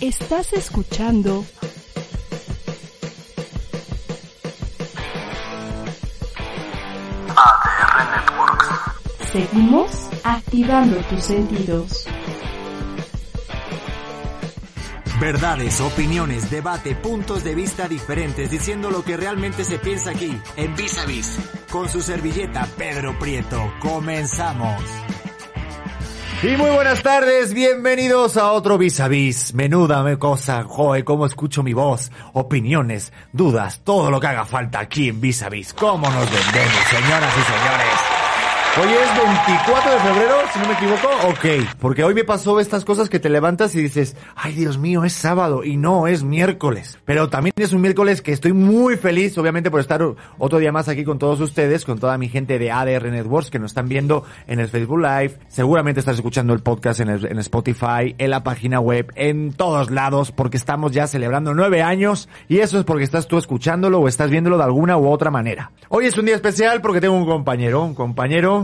Estás escuchando ADR Networks. Seguimos activando tus sentidos. Verdades, opiniones, debate, puntos de vista diferentes, diciendo lo que realmente se piensa aquí, en Vis a Vis. Con su servilleta Pedro Prieto, comenzamos. Y muy buenas tardes, bienvenidos a otro Vis a Vis. Menuda me cosa, joder, cómo escucho mi voz, opiniones, dudas, todo lo que haga falta aquí en Vis a Vis. ¿Cómo nos vendemos, señoras y señores? Hoy es 24 de febrero, si no me equivoco. Ok, porque hoy me pasó estas cosas que te levantas y dices, ay Dios mío, es sábado y no, es miércoles. Pero también es un miércoles que estoy muy feliz, obviamente, por estar otro día más aquí con todos ustedes, con toda mi gente de ADR Networks que nos están viendo en el Facebook Live. Seguramente estás escuchando el podcast en, en Spotify, en la página web, en todos lados, porque estamos ya celebrando nueve años y eso es porque estás tú escuchándolo o estás viéndolo de alguna u otra manera. Hoy es un día especial porque tengo un compañero, un compañero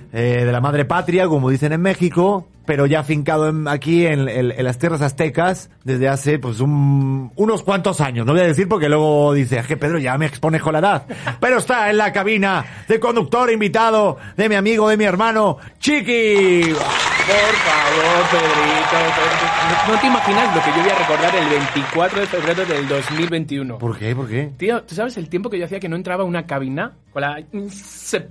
eh, de la madre patria, como dicen en México, pero ya afincado en- aquí en, en- en las tierras aztecas desde hace pues un- unos cuantos años. No voy a decir porque luego dice, "Es que Pedro ya me expone con la edad. Pero está en la cabina de conductor invitado de mi amigo, de mi hermano, Chiqui. Por favor, Pedrito. No, no te imaginas lo que yo voy a recordar el 24 de febrero del 2021. ¿Por qué? ¿Por qué? Tío, ¿tú sabes el tiempo que yo hacía que no entraba a una cabina? Con la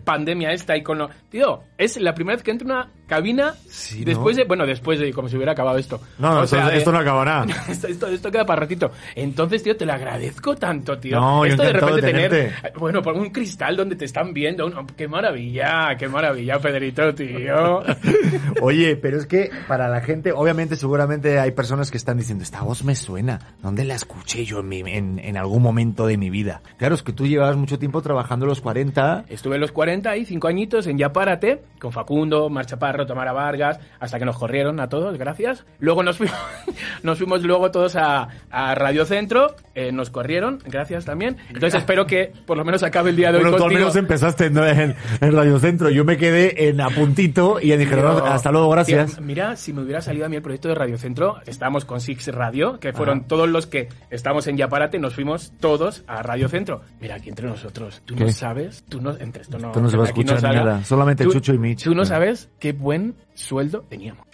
pandemia esta y con lo... Tío, es la primera vez que entro a una cabina Sí, después ¿no? de... Bueno, después de como si hubiera acabado esto. No, no, O sea, esto, no acaba nada. esto, esto, esto queda para ratito. Entonces, tío, te lo agradezco tanto, tío. No, esto de repente de tener, bueno, por un cristal donde te están viendo. un- qué maravilla, qué maravilla, Pedrito, tío. Oye, pero es que para la gente, obviamente, seguramente hay personas que están diciendo, esta voz me suena. ¿Dónde la escuché yo en, mi- en, en algún momento de mi vida? Claro, es que tú llevabas mucho tiempo trabajando los 40. Estuve en los 40 y 5 añitos en Ya Párate, con Facundo, Mar Chaparro, Tamara Vargas, hasta que nos corrieron a todos, gracias. Luego nos fuimos, nos fuimos luego todos a, a Radio Centro, eh, nos corrieron, gracias también. Entonces espero que por lo menos acabe el día de hoy Bueno, tú al contigo. menos empezaste ¿no? en, en Radio Centro. Yo me quedé en a puntito y ya dije, "No, hasta luego, gracias. tío, mira, si me hubiera salido a mí el proyecto de Radio Centro, estábamos con Six Radio, que fueron Ajá. todos los que estamos en Yaparate, nos fuimos todos a Radio Centro. Mira, aquí entre nosotros, tú no ¿Qué? sabes, tú no, entre esto no, Esto no se va a escuchar salga. nada, solamente Tú- Chucho y Mitch. Tú no Ah. sabes qué buen sueldo teníamos.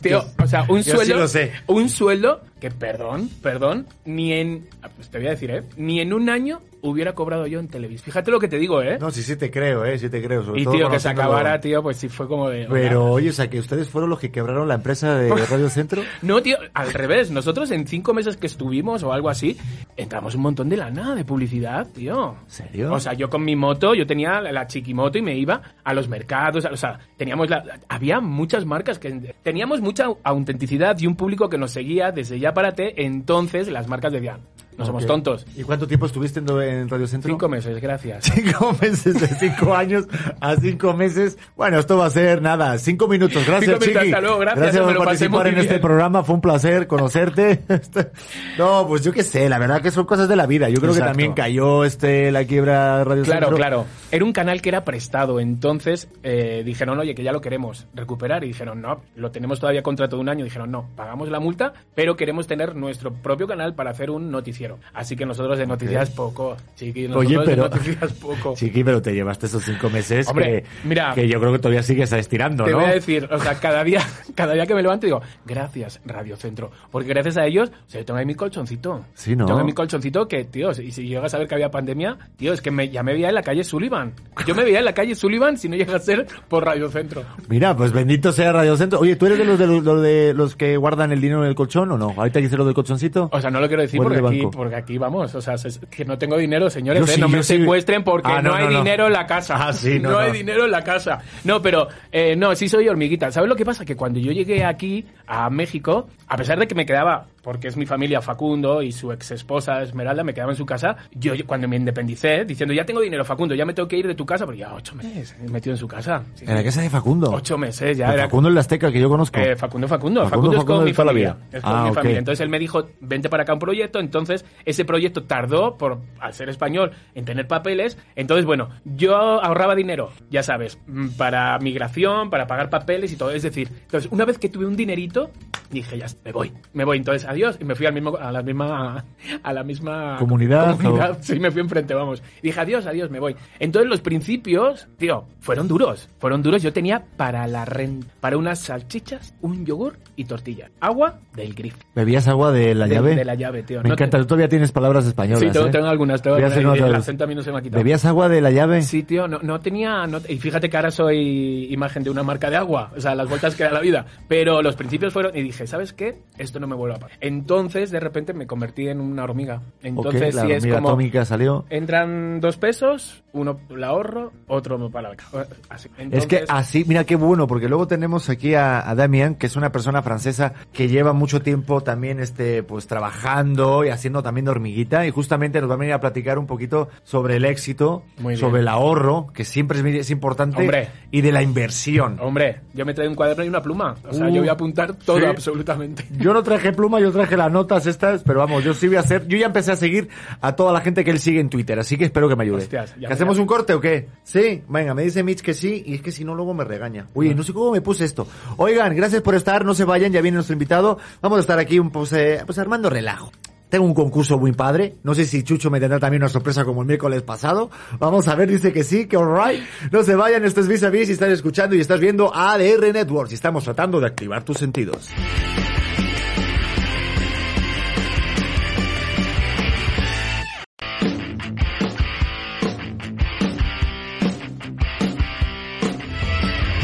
Tío, o sea, un Yo sí sueldo, lo sé. un sueldo que, perdón, perdón, ni en, ah, pues te voy a decir, ¿eh? Ni en un año hubiera cobrado yo en Televisa. Fíjate lo que te digo, ¿eh? No, sí, sí te creo, eh, sí te creo. sobre y todo tío, que se acabara, tío, pues sí fue como de... Pero, hola. oye, o sea, que ustedes fueron los que quebraron la empresa de Radio Centro. No, tío, al revés. Nosotros en cinco meses que estuvimos o algo así, entramos un montón de lana de publicidad, tío. ¿En serio? O sea, yo con mi moto, yo tenía la, la chiquimoto y me iba a los mercados, o sea, teníamos la- había muchas marcas que teníamos mucha autenticidad y un público que nos seguía desde ya para te, entonces las marcas decían, no somos tontos. ¿Y cuánto tiempo estuviste en, Radio Centro? Cinco meses, gracias. Cinco meses de cinco años a cinco meses. Bueno, esto va a ser nada, cinco minutos. Gracias, Cinco minutos, Chiqui. hasta luego, gracias, por participar en este programa. Fue un placer conocerte. no, pues yo qué sé, la verdad que son cosas de la vida. Yo creo que también cayó este la quiebra Radio Claro, Centro. claro. Era un canal que era prestado. Entonces eh, dijeron, oye, que ya lo queremos recuperar. Y dijeron, no, lo tenemos todavía contrato de un año. Dijeron, no, pagamos la multa, pero queremos tener nuestro propio canal para hacer un noticiero. Así que nosotros de noticias poco, chiqui, nosotros Oye, pero. de noticias poco. Chiqui, pero te llevaste esos cinco meses Hombre, que, mira. que yo creo que todavía sigues estirando, Te ¿no? voy a decir, o sea, cada día, cada día que me levanto digo, gracias, Radio Centro. Porque gracias a ellos, o sea, yo tengo ahí mi colchoncito. Sí, ¿no? Tengo ahí mi colchoncito que, tío, y si llegas a ver que había pandemia, tío, es que me, ya me veía en la calle Sullivan. Yo me veía en la calle Sullivan si no llega a ser por Radio Centro. Mira, pues bendito sea Radio Centro. Oye, ¿tú eres de los de los, los de los que guardan el dinero en el colchón o no? Ahorita hice lo del colchoncito. O sea, no lo quiero decir ¿O eres porque de aquí? Porque aquí vamos, o sea, es que no tengo dinero, señores, ¿eh? sí, no me yo sí. secuestren porque Ah, no, no, hay no, dinero en la casa. Ah, sí, no, hay dinero en la casa. No, pero eh, no, sí soy hormiguita. ¿Sabes lo que pasa? Que cuando yo llegué aquí a México, a pesar de que me quedaba porque es mi familia Facundo y su ex esposa Esmeralda me quedaba en su casa. Yo, yo cuando me independicé, diciendo, ya tengo dinero, Facundo, ya me tengo que ir de tu casa, pero ya ocho meses metido en su casa. Sí, ¿En la casa de Facundo? Ocho meses, ya era. Facundo el Azteca que yo conozco. Eh, Facundo, Facundo. Facundo, Facundo, es con mi familia. Es con Ah, mi ok. familia. Entonces él me dijo, vente para acá un proyecto. Entonces ese proyecto tardó, por al ser español, en tener papeles. Entonces, bueno, yo ahorraba dinero, ya sabes, mm, para migración, para pagar papeles y todo. Es decir, entonces una vez que tuve un dinerito, dije, ya, me voy, me voy. Entonces, adiós. Y me fui al mismo, a la misma, a la misma Comunidad, comunidad. Sí, me fui enfrente, vamos. Y dije, adiós, adiós, me voy. Entonces los principios, tío, fueron duros. Fueron duros. Yo tenía para la renta, para unas salchichas, un yogur y tortilla. Agua del grifo. ¿Bebías agua de la De- llave? de la llave, tío. Me No te- encanta, tú todavía tienes palabras españolas. Sí, tengo, ¿eh? tengo algunas. Tengo algunas, nota el acento a mí no se me ha quitado. ¿Bebías agua de la llave? Sí, tío, no, no tenía... no- y fíjate que ahora soy imagen de una marca de agua. O sea, las vueltas que da la vida. Pero los principios fueron... Y dije, ¿sabes qué? Esto no me vuelve a pasar. Entonces, de repente, me convertí en una hormiga. Entonces, Ok, la sí es como... atómica salió. Entran dos pesos, uno el ahorro, otro para la beca. Así. Es que así, mira qué bueno, porque luego tenemos aquí a, a Damien, que es una persona francesa que lleva mucho tiempo también, este, pues trabajando y haciendo también de hormiguita, y justamente nos va a venir a platicar un poquito sobre el éxito, sobre el ahorro, que siempre es, es importante, Hombre. y de la inversión. Hombre, yo me traigo un cuaderno y una pluma. O sea, Uh, yo voy a apuntar todo sí. absolutamente. Yo no traje pluma, yo traje las notas estas, pero vamos, yo sí voy a hacer, yo ya empecé a seguir a toda la gente que él sigue en Twitter, así que espero que me ayude. Hostias, ya ¿Que me- ¿Hacemos un corte o qué? Sí, venga, me dice Mitch que sí, y es que si no luego me regaña. Oye, no sé cómo me puse esto. Oigan, gracias por estar, no se vayan, ya viene nuestro invitado. Vamos a estar aquí un pues, eh, pues armando relajo. Tengo un concurso muy padre. No sé si Chucho me tendrá también una sorpresa como el miércoles pasado. Vamos a ver, dice que sí, que alright. No se vayan, esto es Vis a Vis y estás escuchando y estás viendo ADR Networks y estamos tratando de activar tus sentidos.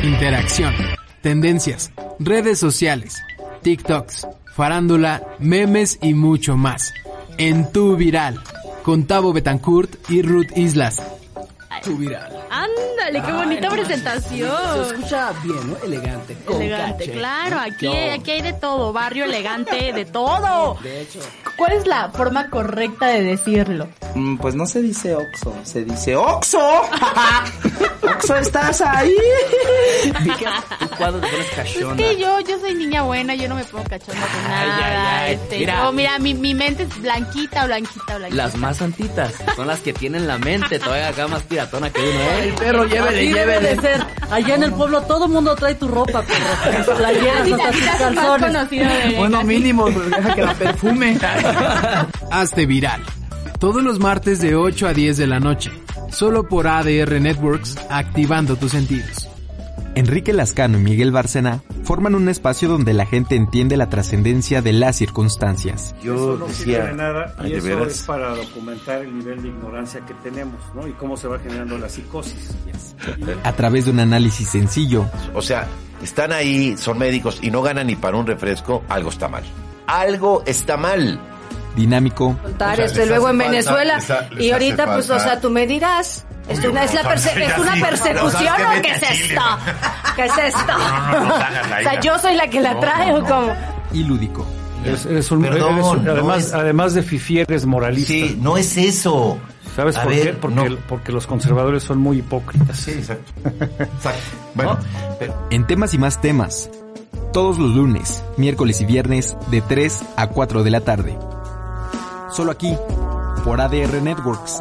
Interacción, tendencias, redes sociales, TikToks, farándula, memes y mucho más. En Tu Viral, con Tavo Betancourt y Ruth Islas. Tu Viral. Ándale, qué bonita presentación. Se escucha bien, ¿no? Elegante. con Elegante, claro, aquí, aquí hay de todo, barrio elegante, de todo. De hecho. ¿Cuál es la forma correcta de decirlo? Mm, Pues no se dice Oxo, se dice Oxo. Oxo, ¿estás ahí? Cuando te pones Es que yo, yo soy niña buena, yo no me pongo cachonda con Ay, nada. ay, ay. Este, Mira. mira, mi, mi mente es blanquita, blanquita, blanquita. Las más santitas son las que tienen la mente todavía acá más piratona que uno, ¿eh? El perro, llévele, Así debe llévele. de ser. Allá en el pueblo todo el mundo trae tu ropa, perro. Playeras hasta tus calzones. de Bueno, mínimo, pues, deja que la perfume. Hazte viral. Todos los martes de 8 a 10 de la noche. Solo por ADR Networks, activando tus sentidos. Enrique Lascano y Miguel Bárcena forman un espacio donde la gente entiende la trascendencia de las circunstancias. Yo no sirve de nada y ¿de eso veras? es para documentar el nivel de ignorancia que tenemos, ¿no? Y cómo se va generando la psicosis. A través de un análisis sencillo, O sea, están ahí, son médicos y no ganan ni para un refresco, algo está mal. Algo está mal. dinámico, contar O sea, esto les luego en falta- Venezuela les ha- les y ahorita pues o sea tú me dirás ¿Es una, es, la perse- es una persecución o qué a es esto? ¿Qué es esto? no, no, no, hagas la o sea, yo soy la que la trae no, o cómo. y lúdico. Eres, eres un, Perdón, eres un- no además, es- además de fifi, eres moralista. Sí, no es eso. ¿Sabes A por ver, qué? Porque, no. porque los conservadores son muy hipócritas. Sí, exacto. Exacto. Bueno, pero- En temas y más temas. Todos los lunes, miércoles y viernes de 3 a 4 de la tarde. Solo aquí, por ADR Networks.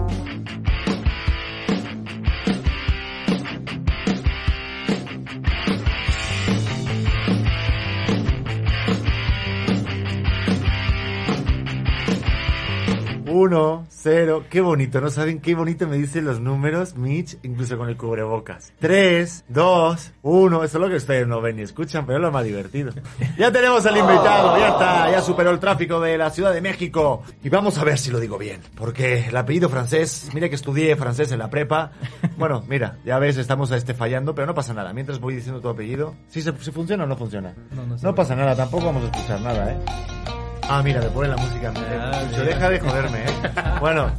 Uno, cero, qué bonito, ¿no saben qué bonito me dicen los números, Mitch? Incluso con el cubrebocas. Tres, dos, uno, eso es lo que ustedes no ven ni escuchan, pero es lo más divertido. Ya tenemos al invitado, ya está, ya superó el tráfico de la Ciudad de México. Y vamos a ver si lo digo bien, porque el apellido francés, mira que estudié francés en la prepa. Bueno, mira, ya ves, estamos a este fallando, pero no pasa nada. Mientras voy diciendo tu apellido, ¿sí se, se funciona o no funciona? No, pasa nada, tampoco vamos a escuchar nada, ¿eh? Ah, mira, me pone la música. Chucho, deja de joderme, ¿eh? Bueno,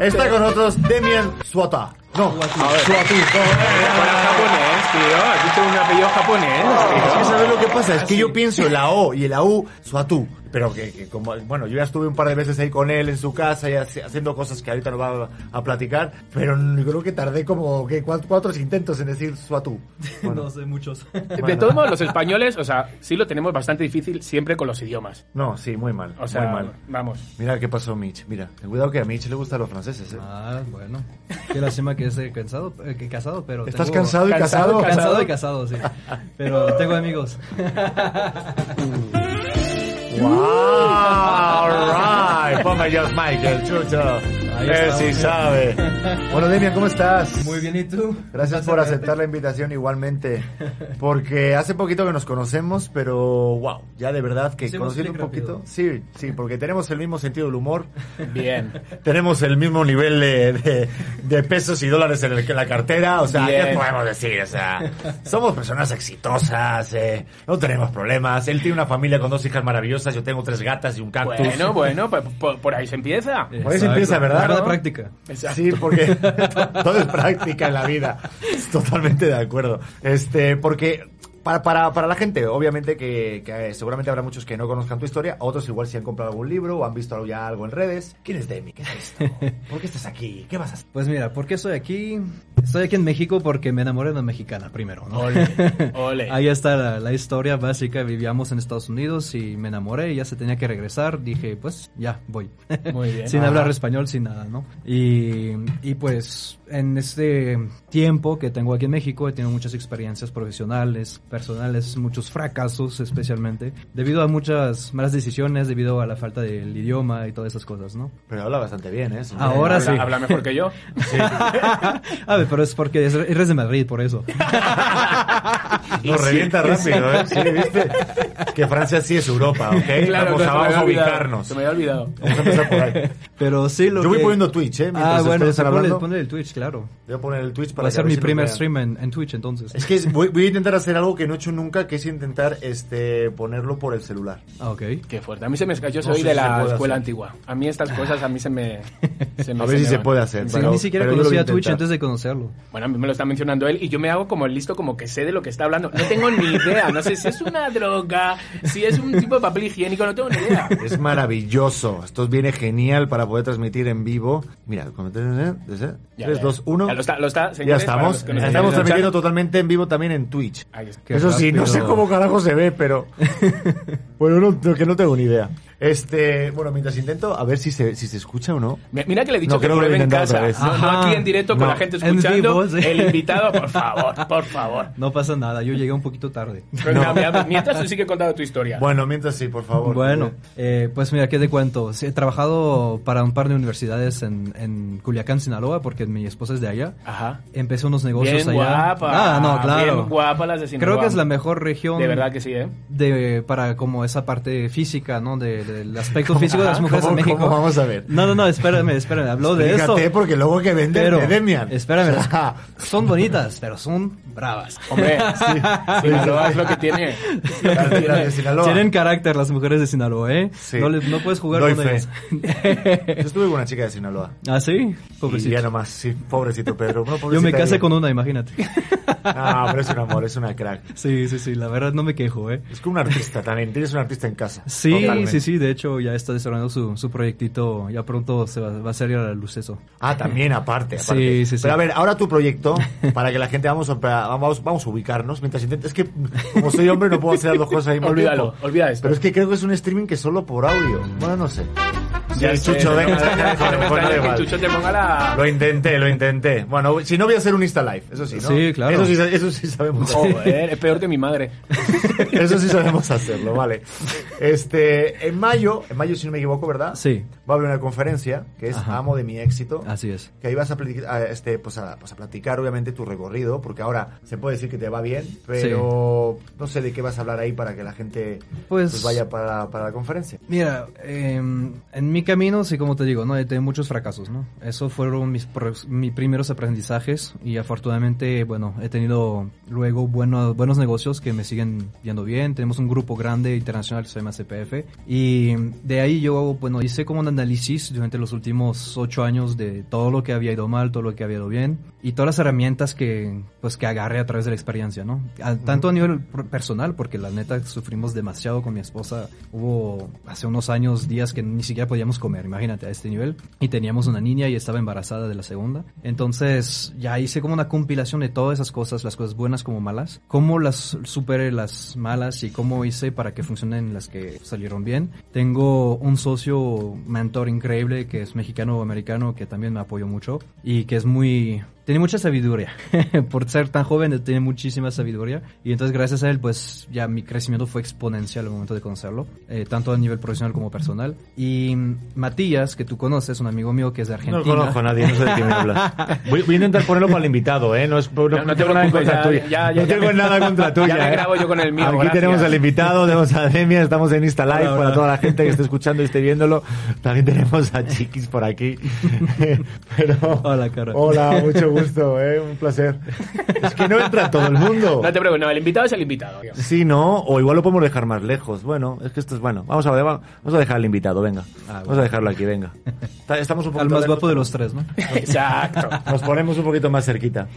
está con nosotros Demian Suata. No, Suatu. Para japonés. tío. Has dicho un apellido japonés, Es que. ¿sabes lo que pasa? Es que yo pienso en la O y en la U, Suatú. Pero que, que como, bueno, yo ya estuve un par de veces ahí con él en su casa y hace- haciendo cosas que ahorita nos va a, a platicar, pero yo creo que tardé como que cuatro, cuatro intentos en decir Suatú. no sé, muchos. De todos modos, los españoles, o sea, sí lo tenemos bastante difícil siempre con los idiomas. No, sí, muy mal. O sea, muy mal. vamos. Mira qué pasó Mitch. Mira, ten cuidado que a Mitch le gustan los franceses, ¿eh? Ah, bueno. Qué lástima que esté cansado, eh, que casado, pero ¿Estás tengo- cansado y casado? Cansado y casado, sí. Pero tengo amigos. ¡Wow! Alright. Ponga George Michael, chucho. Estamos. sí sabe. Bueno, Demian, ¿cómo estás? Muy bien, ¿y tú? Gracias por aceptar la invitación igualmente. Porque hace poquito que nos conocemos, pero wow, ya de verdad que conociendo un poquito. rápido. Sí, sí, porque tenemos el mismo sentido del humor. Bien. Tenemos el mismo nivel de, de- de pesos y dólares en, el- en la cartera. O sea, Bien. ¿qué podemos decir? O sea, somos personas exitosas, eh, no tenemos problemas. Él tiene una familia con dos hijas maravillosas, yo tengo tres gatas y un cactus. Bueno, bueno, pues por, por ahí se empieza. Por ahí se empieza, ¿verdad? De ¿No? práctica. Sí, porque todo es práctica en la vida. Totalmente de acuerdo. Este, porque para, para, para la gente, obviamente que, que, eh, seguramente habrá muchos que no conozcan tu historia, otros igual si han comprado algún libro o han visto ya algo en redes. ¿Quién es Demi? ¿Qué es esto? ¿Por qué estás aquí? ¿Qué vas a hacer? Pues mira, ¿por qué estoy aquí? Estoy aquí en México porque me enamoré de una mexicana primero, ¿no? Ole, ole. Ahí está la, la historia básica. Vivíamos en Estados Unidos y me enamoré y ya se tenía que regresar. Dije, pues ya voy. Muy bien. sin Ajá. hablar español, sin nada, ¿no? Y, y pues en este tiempo que tengo aquí en México he tenido muchas experiencias profesionales, personales, muchos fracasos especialmente, debido a muchas malas decisiones, debido a la falta del idioma y todas esas cosas, ¿no? Pero habla bastante bien, ¿eh? Sí. Ahora habla, sí. habla mejor que yo. A ver, pero es porque es- eres de Madrid, por eso. Nos revienta sí. rápido, ¿eh? Sí, ¿viste? Que Francia sí es Europa, ¿ok? Claro, vamos que a, se vamos a ubicarnos. Se me había olvidado. Vamos a empezar por ahí. Pero sí, lo Yo voy que- poniendo Twitch, ¿eh? Mientras Ah, bueno, ponle, hablando. ponle el Twitch, claro. Voy a poner el Twitch para Va a ser mi primer stream en, en Twitch, entonces. Es que voy, voy a intentar hacer algo que no he hecho nunca, que es intentar este ponerlo por el celular. Ah, ok. Qué fuerte. A mí se me Yo No soy sé de si se la escuela hacer. antigua. A mí estas cosas a mí se me... se me- A ver si se puede hacer. Sí, pero- ni siquiera voy conocía Twitch antes de conocerlo. Bueno, a mí me lo está mencionando él y yo me hago como el listo, como que sé de lo que está hablando. No tengo ni idea. No sé si es una droga, si es un tipo de papel higiénico, no tengo ni idea. Es maravilloso. Esto viene genial para poder transmitir en vivo. Mira, ¿eh? Ya, 3, ya. 2, 1. Ya lo está, lo está, Ya señores, estamos. nos Estamos escuchando. transmitiendo totalmente en vivo también en Twitch. Eso sí, no sé cómo carajo se ve, pero. bueno, no, no, que no tengo ni idea. Este, bueno, mientras intento, a ver si se, si se escucha o no. Mi- Mira que le he dicho No, que creo que lo pruebe en casa. No, no aquí en directo con No, la gente en escuchando. vivo, sí. El invitado, por favor, por favor. No pasa nada, yo llegué un poquito tarde. Mientras tú sigue contando tu historia. Bueno, mientras sí, por favor. Bueno, eh, pues mira, ¿qué te cuento? Sí, he trabajado para un par de universidades en, en Culiacán, Sinaloa, porque mi esposa es de allá. Ajá. Empecé unos negocios Bien allá. guapa. Ah, no, claro. Bien guapa las de Sinaloa. Creo que es la mejor región. De verdad que sí, ¿eh? de para como esa parte física, ¿no? De- Del aspecto físico de las mujeres en ¿cómo- México. cómo vamos a ver? No, no, no, espérame, espérame. Habló de esto. Explícate, porque luego que venden Pero, de Demian. espérame, O sea, son bonitas, pero son bravas. Hombre, sí, Sinaloa es lo que tiene. Tienen carácter las mujeres de Sinaloa, ¿eh? Sí. No, puedes jugar Doy con fe. ellas. Yo estuve con una chica de Sinaloa. ¿Ah, sí? Y Pobrecito. ya nomás, sí, pobrecito Pedro. No, Yo me casé con una, imagínate. No, pero es un amor, es una crack. Sí, sí, sí, la verdad no me quejo, ¿eh? Es como un artista también, tienes un artista en casa. Sí, Totalmente. sí, sí, de hecho ya está desarrollando su, su proyectito, ya pronto se va, va a salir a la luz eso. Ah, también aparte, Sí, aparte. sí, sí. Pero a ver, ahora tu proyecto, para que la gente vamos a, vamos, vamos a ubicarnos mientras intentes. Es que como soy hombre no puedo hacer las dos cosas al mismo Olvídalo, olvida esto. Pero es que creo que es un streaming que es solo por audio. Bueno, no sé. Ya Sí, sé, Chucho, no venga, venga. Chucho te ponga la... Lo intenté, lo intenté. Bueno, si no voy a hacer un Insta Live, eso sí, ¿no? Sí, claro. Eso sí, eso sí sabemos. Joder, es peor que mi madre. Eso sí sabemos hacerlo, vale. Este, en mayo, en mayo si no me equivoco, ¿verdad? Sí, Va a haber una conferencia que es Ajá. Amo de mi éxito. así es. Que ahí vas a, platicar, a, este, pues, a, pues a platicar obviamente tu recorrido, porque ahora se puede decir que te va bien, pero no sé de qué vas a hablar ahí para que la gente Pues- pues, vaya para, para la conferencia. Mira, eh, en mi camino, sí, como te digo, ¿no? He tenido muchos fracasos, ¿no? Esos fueron mis, mis primeros aprendizajes y afortunadamente, bueno, he tenido luego buenos, buenos negocios que me siguen yendo bien. Tenemos un grupo grande internacional que se llama CPF y de ahí yo, bueno, hice como un análisis durante los últimos ocho años de todo lo que había ido mal, todo lo que había ido bien y todas las herramientas que, pues, que agarré a través de la experiencia, ¿no? A- tanto a nivel personal, porque la neta sufrimos demasiado con mi esposa. Hubo hace unos años días que ni siquiera podíamos comer, imagínate, a este nivel. Y teníamos una niña y estaba embarazada de la segunda. Entonces ya hice como una compilación de todas esas cosas, las cosas buenas como malas, cómo las superé las malas y cómo hice para que funcionen las que salieron bien. Tengo un socio mentor increíble que es mexicano-americano que también me apoyó mucho y que es muy tiene mucha sabiduría. Por ser tan joven, tiene muchísima sabiduría. Y entonces, gracias a él, pues ya mi crecimiento fue exponencial al momento de conocerlo, eh, tanto a nivel profesional como personal. Y mm, Matías, que tú conoces, un amigo mío que es de Argentina. No conozco a nadie, no sé de quién me hablas. Voy, voy a intentar ponerlo para el invitado, ¿eh? No, es, no, no te tengo nada contra ya- tuya. ya- ya- no ya tengo me- nada contra tuya. ya me ¿eh? grabo yo con el mío, Aquí gracias. tenemos al invitado, tenemos a Demian, estamos en Insta Live Hola, para toda la gente que esté escuchando y esté viéndolo. También tenemos a Chiquis por aquí. Pero, Hola, cara. hola, mucho gusto, ¿eh? Un placer. Es que no entra todo el mundo. No te preocupes, no, el invitado es el invitado. Sí, ¿no? O igual lo podemos dejar más lejos. Bueno, es que esto es bueno. Vamos a vamos a dejar al invitado, venga. Vamos a dejarlo aquí, venga. Estamos un Al poquito más lejos, guapo de los tres, ¿no? Exacto. Nos ponemos un poquito más cerquita.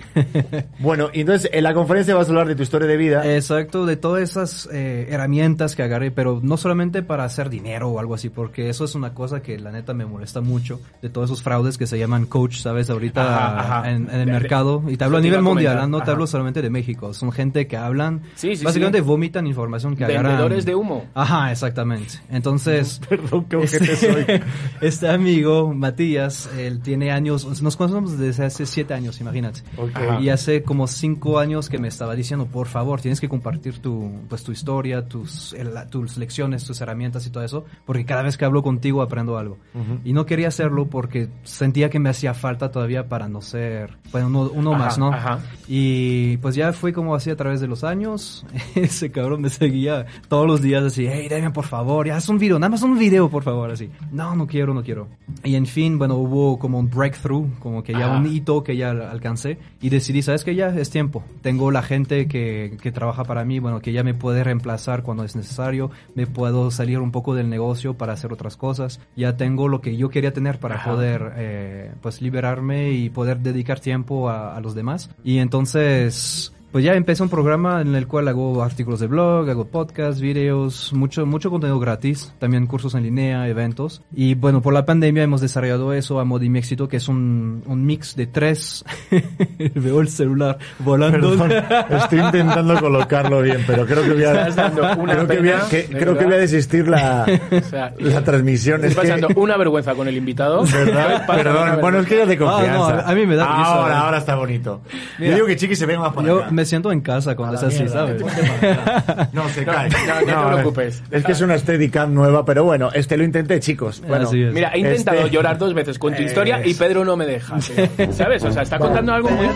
Bueno, y entonces en la conferencia vas a hablar de tu historia de vida. Exacto, de todas esas eh, herramientas que agarré, pero no solamente para hacer dinero o algo así, porque eso es una cosa que la neta me molesta mucho, de todos esos fraudes que se llaman coach, ¿sabes? Ahorita Ajá, ajá. En, en el mercado, y te hablo a nivel mundial, no te ajá. hablo solamente de México, son gente que hablan, Sí, sí, básicamente sí. vomitan información que agarran. Vendedores de humo. Ajajá, exactamente. Entonces, Perdón, qué este, soy. este amigo, Matías, él tiene años, nos conocemos desde hace siete años, imagínate. Y hace como cinco años que me estaba diciendo, por favor, tienes que compartir tu, pues, tu historia, tus, el- tus lecciones, tus herramientas y todo eso, porque cada vez que hablo contigo aprendo algo. Y no quería hacerlo porque sentía que me hacía falta todavía para no ser, bueno, uno, uno Ajá, más, ¿no? ajá. Y pues ya fue como así a través de los años. Ese cabrón me seguía todos los días así, hey, Damian, por favor, ya haz un video, nada más un video, por favor, así. No, no quiero, no quiero. Y en fin, bueno, hubo como un breakthrough, como que ya Ajá. un hito que ya alcancé. Y decidí, ¿sabes qué? Ya es tiempo. Tengo la gente que, que trabaja para mí, bueno, que ya me puede reemplazar cuando es necesario. Me puedo salir un poco del negocio para hacer otras cosas. Ya tengo lo que yo quería tener para poder, eh, pues, liberarme y poder dedicar tiempo a, los demás. Y entonces... Pues ya empecé un programa en el cual hago artículos de blog, hago podcasts, videos, mucho, mucho contenido gratis, también cursos en línea, eventos. Y bueno, por la pandemia hemos desarrollado eso a Modi Mi Éxito, que es un, un mix de tres. Veo el celular volando. Perdón, estoy intentando colocarlo bien, pero creo que voy a, creo que voy a, que- creo que voy a desistir la, O sea, la transmisión. Estás Es que- pasando una vergüenza con el invitado. ¿Verdad? Perdón, bueno, es que ya de confianza. Ah, no, a mí me da risa, Ahora, ahora está bonito. Mira, Yo digo que Chiqui se venga más por Yo acá. Me siento en casa cuando es así, ¿sabes? No, se cae. no, no te preocupes. Es que es una Steadicam nueva, pero bueno, este lo intenté, chicos. Bueno, Así es. Mira, he intentado Este- llorar dos veces con tu historia y Pedro no me deja. ¿Sabes? O sea, está contando algo muy.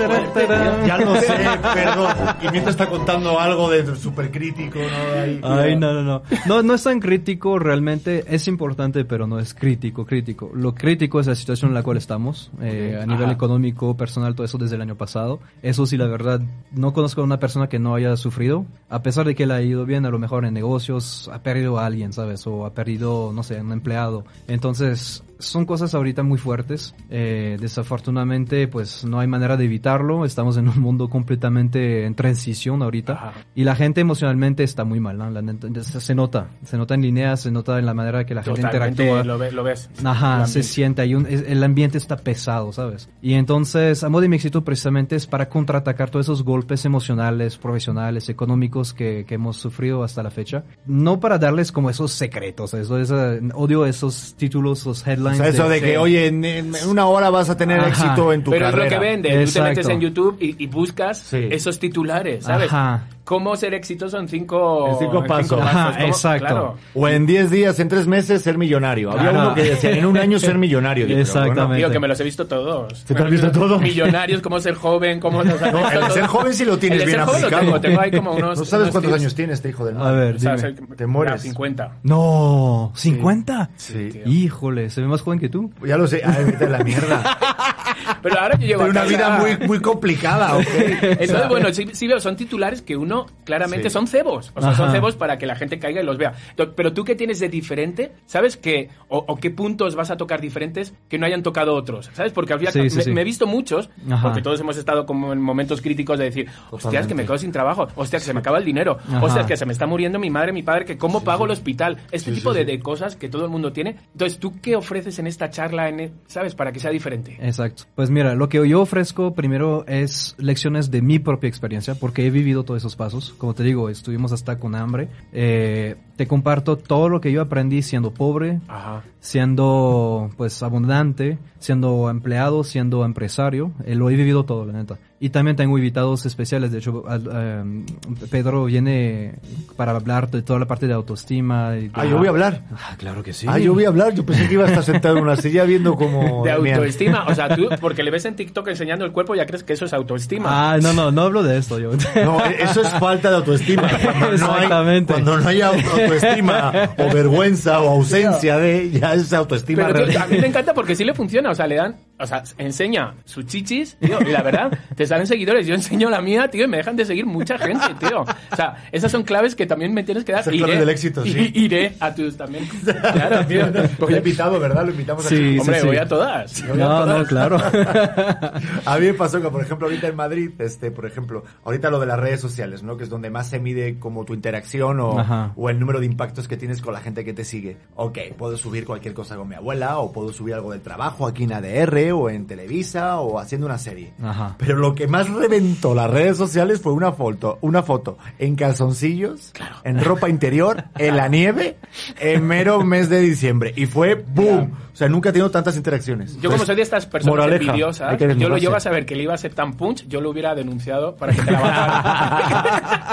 Ya lo sé, perdón. Y mientras está contando algo de súper crítico, ¿no? Ahí, Ay, no, no, no. No, no es tan crítico realmente. Es importante, pero no es crítico, crítico. Lo crítico es la situación en la cual estamos, eh, a nivel Ajá. económico, personal, todo eso desde el año pasado. Eso sí, la verdad, no conozco a una persona que no haya sufrido. A pesar de que le ha ido bien, a lo mejor en negocios, ha perdido a alguien, ¿sabes? O ha perdido, no sé, un empleado. Entonces, son cosas ahorita muy fuertes. Eh, desafortunadamente, pues no hay manera de evitarlo. Estamos en un mundo completamente en transición ahorita. Ajá. Y la gente emocionalmente está muy mal, ¿no? La se nota. Se nota en línea, se nota en la manera que la gente Totalmente interactúa. lo, ve- lo ves. Ajá, se siente, hay un, el ambiente está pesado, ¿sabes? Y entonces, Amor de mi éxito precisamente es para contraatacar todos esos golpes emocionales, profesionales, económicos que, que hemos sufrido hasta la fecha. No para darles como esos secretos, eso es, odio esos títulos, esos O headlines. sea, eso de que, oye, en, en una hora vas a tener Ajá. éxito en tu Pero carrera. es lo que vende. Tú te Exacto. metes en YouTube y, y buscas Sí. esos titulares, ¿sabes? Ajá. Cómo ser exitoso en cinco, En cinco en pasos. Exacto. Claro. O en 10 días, en 3 meses, ser millonario. Había uno que decía, en un año ser millonario. Exactamente. Tío, que me los he visto todos. ¿Se te has visto todo? Millonarios, cómo ser joven, cómo... No, el de todo. ser joven sí lo tienes El de bien ser joven lo aplicado. tengo, tengo ahí como unos... No sabes unos cuántos tips. años tiene este hijo del A mal. ver, O sea, dime. soy- Te mueres. ya, 50. No, ¿50? Sí. Híjole, se ve más joven que tú. Ya lo sé. Ay, vete a la mierda. Pero ahora yo llevo Pero a una vida muy, muy complicada, ¿ok? Entonces, bueno, sí, sí veo, son titulares que uno claramente Sí. son cebos. O sea, son cebos para que la gente caiga y los vea. Entonces, Pero tú, ¿qué tienes de diferente? ¿Sabes qué? O, o qué puntos vas a tocar diferentes que no hayan tocado otros? ¿Sabes? Porque había, Sí, sí, me, sí. me he visto muchos, Ajá. porque todos hemos estado como en momentos críticos de decir, hostias, que me quedo sin trabajo, hostias, que se me acaba el dinero, Ajá. hostias, que se me está muriendo mi madre, mi padre, que cómo pago el hospital. Este Sí, tipo sí, de, sí. de cosas que todo el mundo tiene. Entonces, ¿tú qué ofreces en esta charla, en, e- ¿sabes? Para que sea diferente. Exacto. Pues mira, lo que yo ofrezco primero es lecciones de mi propia experiencia, porque he vivido todos esos pasos. Como te digo, estuvimos hasta con hambre. Eh, te comparto todo lo que yo aprendí siendo pobre, Ajá. siendo pues abundante, siendo empleado, siendo empresario. Eh, lo he vivido todo, la neta. Y también tengo invitados especiales. De hecho, em, Pedro viene para hablar de toda la parte de autoestima. y de- Ah, yo voy a hablar. Ah, claro que sí. Ah, yo voy a hablar. Yo pensé que iba a estar sentado en una silla viendo como... De autoestima. O sea, tú, porque le ves en TikTok enseñando el cuerpo, ya crees que eso es autoestima. Ah, no, no, no hablo de esto yo. No, eso es falta de autoestima. Cuando no hay, Exactamente. cuando no hay autoestima o vergüenza o ausencia de, ya es autoestima Pero tío, a mí me encanta porque sí le funciona. O sea, le dan, o sea, enseña sus chichis, tío, y la verdad, te salen seguidores. Yo enseño la mía, tío, y me dejan de seguir mucha gente, tío. O sea, esas son claves que también me tienes que dar. Es el clave del éxito, sí. y- iré a tus también. Claro, tío. Lo he invitado, ¿verdad? Lo invitamos a Sí, Hombre, sí, sí. voy a todas. Voy a No, todas. no, claro. A mí me pasó que, por ejemplo, ahorita en Madrid, este, por ejemplo, ahorita lo de las redes sociales, ¿no? Que es donde más se mide como tu interacción o, Ajá. o el número de impactos que tienes con la gente que te sigue. Ok, puedo subir cualquier cosa con mi abuela o puedo subir algo del trabajo aquí en ADR o en Televisa o haciendo una serie. Ajá. Pero lo que más reventó las redes sociales fue una foto, una foto en calzoncillos, en ropa interior, en la nieve, en mero mes de diciembre. Y fue boom. O sea, nunca he tenido tantas interacciones. Yo como soy de estas personas moraleja, envidiosas, que yo lo llego a saber que le iba a ser tan punch, yo lo hubiera denunciado para que te la bajara.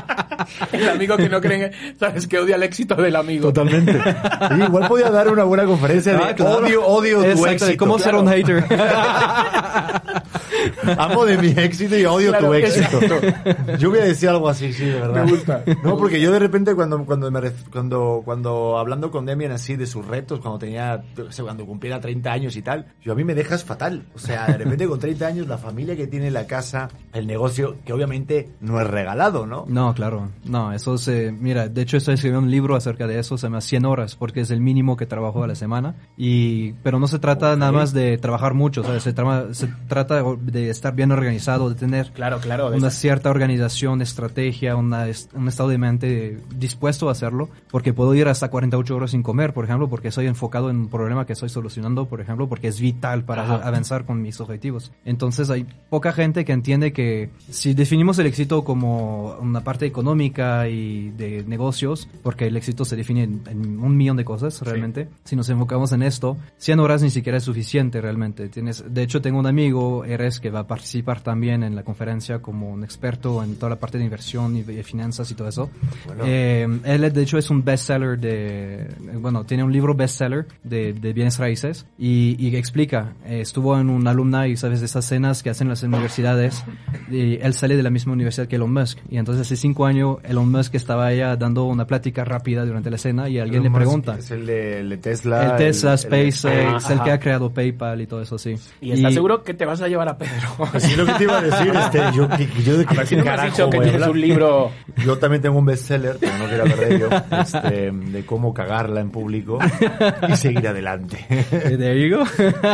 el amigo que no cree, sabes, que odia el éxito del amigo. Totalmente. Sí, igual podía dar una buena conferencia de Ah, claro. odio, odio tu de éxito. cómo ser un hater. Amo de mi éxito y odio Claro, tu éxito. exacto. Yo voy a decir algo así, sí, de verdad. Me gusta. No, porque yo de repente cuando cuando me ref- cuando cuando hablando con Demian así de sus retos, cuando tenía cuando cumpliera 30 años y tal, yo a mí me dejas fatal. O sea, de repente con 30 años la familia que tiene la casa, el negocio que obviamente no es regalado, ¿no? No, claro. No, eso se... Mira, de hecho estoy escribiendo un libro acerca de eso, se llama 100 horas, porque es el mínimo que trabajo a la semana. Y, pero no se trata nada más de trabajar mucho, ¿sabes? Se, trama- se trata de estar bien organizado, de tener Claro, claro. una esas- cierta organización, estrategia, una, un estado de mente dispuesto a hacerlo, porque puedo ir hasta 48 horas sin comer, por ejemplo, porque estoy enfocado en un problema que estoy solucionando, por ejemplo, porque es vital para Ajá. avanzar con mis objetivos. Entonces hay poca gente que entiende que si definimos el éxito como una parte económica y de negocios, porque el éxito se define en, en un millón de cosas realmente, si nos enfocamos en esto, 100 horas ni siquiera es suficiente realmente. Tienes, de hecho, tengo un amigo, Eres, que va a participar también en la conferencia como un experto en toda la parte de inversión y de finanzas y todo eso. Eh, él, de hecho, es un bestseller de, bueno, tiene un libro bestseller de, de bienes raíces y, y explica, eh, estuvo en una alumna y sabes de esas cenas que hacen las universidades y él sale de la misma universidad que Elon Musk y entonces hace cinco años Elon Musk estaba allá dando una plática rápida durante la cena y alguien Elon le Musk pregunta. Es el de, el de Tesla. El Tesla, el- SpaceX, el, Ajá. que ha creado PayPal y todo eso, sí. Y estás seguro que te vas a llevar a Pedro. Así lo que te iba a decir, este, yo, que- que yo de A ver si no me has carajo dicho que a tienes un libro. Yo también tengo un bestseller, pero no quiero hablar de ello, este, de cómo cagarla en público y seguir adelante. ¿Te digo?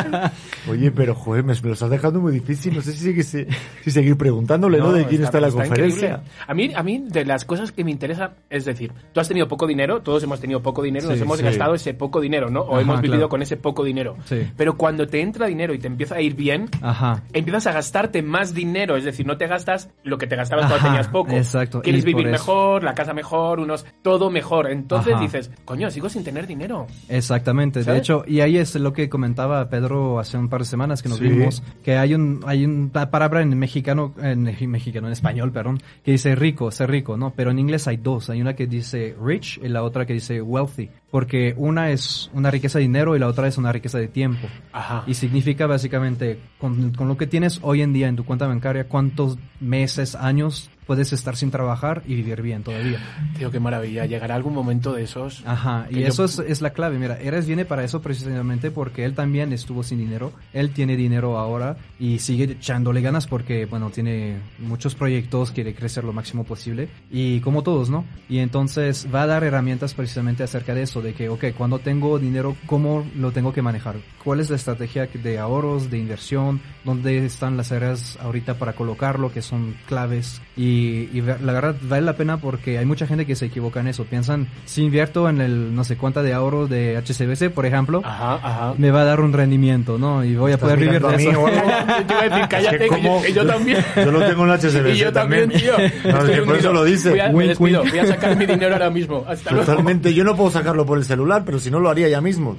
Oye, pero joder, me, me lo estás dejando muy difícil, no sé si, si, si seguir preguntándole, ¿no? De quién está, en la conferencia. increíble. A mí, a mí, de las cosas que me interesa, es decir, tú has tenido poco dinero, todos hemos tenido poco dinero, nos Sí, hemos sí. gastado ese poco dinero, ¿no? O Ajá, hemos vivido claro. con ese poco dinero. Sí. Pero cuando te entra dinero y te empieza a ir bien, Ajá. Empiezas a gastarte más dinero, es decir, no te gastas lo que te gastabas Ajá, cuando tenías poco. exacto, Quieres vivir mejor, la casa mejor, unos todo mejor. Entonces Ajá. dices, coño, sigo sin tener dinero. Exactamente, de hecho, y ahí es lo que comentaba Pedro hace un par de semanas que nos Sí. vimos, que hay un hay una palabra en mexicano, en mexicano, en español, perdón, que dice rico, ser rico, ¿no? Pero en inglés hay dos, hay una que dice rich y la otra que dice wealthy, porque una es una riqueza de dinero y la otra es una riqueza de tiempo. Ajá. Y significa básicamente, con, con lo que tienes hoy en día en tu cuenta bancaria, cuántos meses, años puedes estar sin trabajar y vivir bien todavía. Tío, qué maravilla. Llegará algún momento de esos. Ajá, y yo- eso es, es la clave. Mira, Eres viene para eso precisamente porque él también estuvo sin dinero. Él tiene dinero ahora y sigue echándole ganas porque, bueno, tiene muchos proyectos, quiere crecer lo máximo posible. Y como todos, ¿no? Y entonces va a dar herramientas precisamente acerca de eso, de que, ok, cuando tengo dinero, ¿cómo lo tengo que manejar? ¿Cuál es la estrategia de ahorros, de inversión? ¿Dónde están las áreas ahorita para colocarlo, que son claves? Y, y la verdad vale la pena porque hay mucha gente que se equivoca en eso. Piensan, si invierto en el no sé cuánta de ahorro de HCBC, por ejemplo, Ajá, ajá. me va a dar un rendimiento, ¿no? Y voy a ¿Estás poder vivir de a mí eso. o algo? Yo te iba a decir, cállate, Es que que yo, como- que yo también. Yo lo tengo en la HSBC Y yo también, también. tío. No, es Estoy que por eso lo dice. Voy a. Voy a sacar mi dinero ahora mismo. Hasta luego. Totalmente. Yo no puedo sacarlo por el celular, pero si no lo haría ya mismo.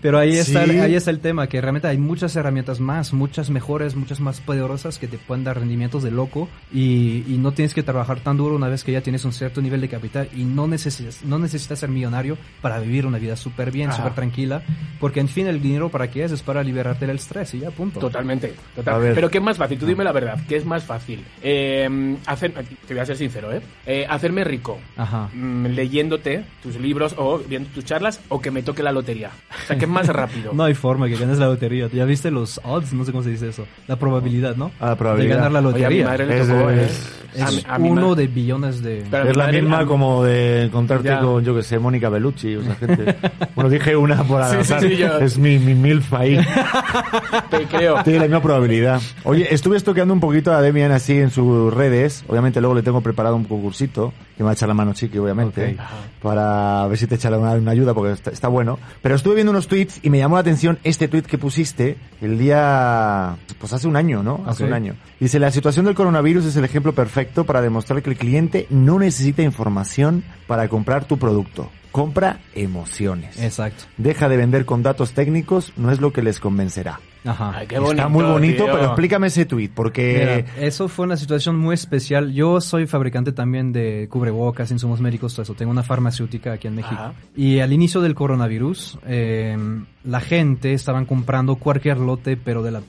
Pero ahí está, Sí. ahí está el tema, que realmente hay muchas herramientas más, muchas mejores, muchas más poderosas que te pueden dar rendimientos de loco y, y no tienes que trabajar tan duro una vez que ya tienes un cierto nivel de capital y no necesitas, no necesitas ser millonario para vivir una vida súper bien, súper tranquila, porque en fin el dinero para qué es, es para liberarte del estrés y ya, punto. Totalmente, total. A ver. Pero ¿qué es más fácil? Tú dime la verdad, ¿qué es más fácil? Eh, hacer, te voy a ser sincero, ¿eh? Eh, hacerme rico Ajá. mm, leyéndote tus libros o viendo tus charlas o que me toque la lotería. O sea, ¿qué es más rápido? No hay forma que ganes la lotería. ¿Ya viste los odds? No sé cómo se dice eso. La probabilidad, ¿no? Ah, la probabilidad. De ganar la Oye, a mi lotería. madre le Es, tocó, ¿eh? es- Es A a uno ma- de billones de... Pero es la misma a- como de encontrarte Ya. con, yo que sé, Mónica Bellucci, o sea, gente. Bueno, dije una por Sí, sí, azar. sí, yo- Es mi, mi MILF ahí. Te creo. Tiene la misma probabilidad. Oye, estuve estoqueando un poquito a Demian así en sus redes. Obviamente luego le tengo preparado un concursito que me va a echar la mano Chiqui, obviamente. Para ver si te echa una, una ayuda porque está, está bueno. Pero estuve viendo unos tweets y me llamó la atención este tweet que pusiste el día, pues hace un año, ¿no? Hace un año. Dice, la situación del coronavirus es el ejemplo perfecto para demostrar que el cliente no necesita información para comprar tu producto. Compra emociones. Exacto. Deja de vender con datos técnicos, no es lo que les convencerá. Ajá. Ay, qué Está bonito, muy bonito, tío. pero explícame ese tweet, porque... Mira, eso fue una situación muy especial. Yo soy fabricante también de cubrebocas, insumos médicos, todo eso. Tengo una farmacéutica aquí en México. Ajá. Y al inicio del coronavirus, eh, la gente estaban comprando cualquier lote, pero de la,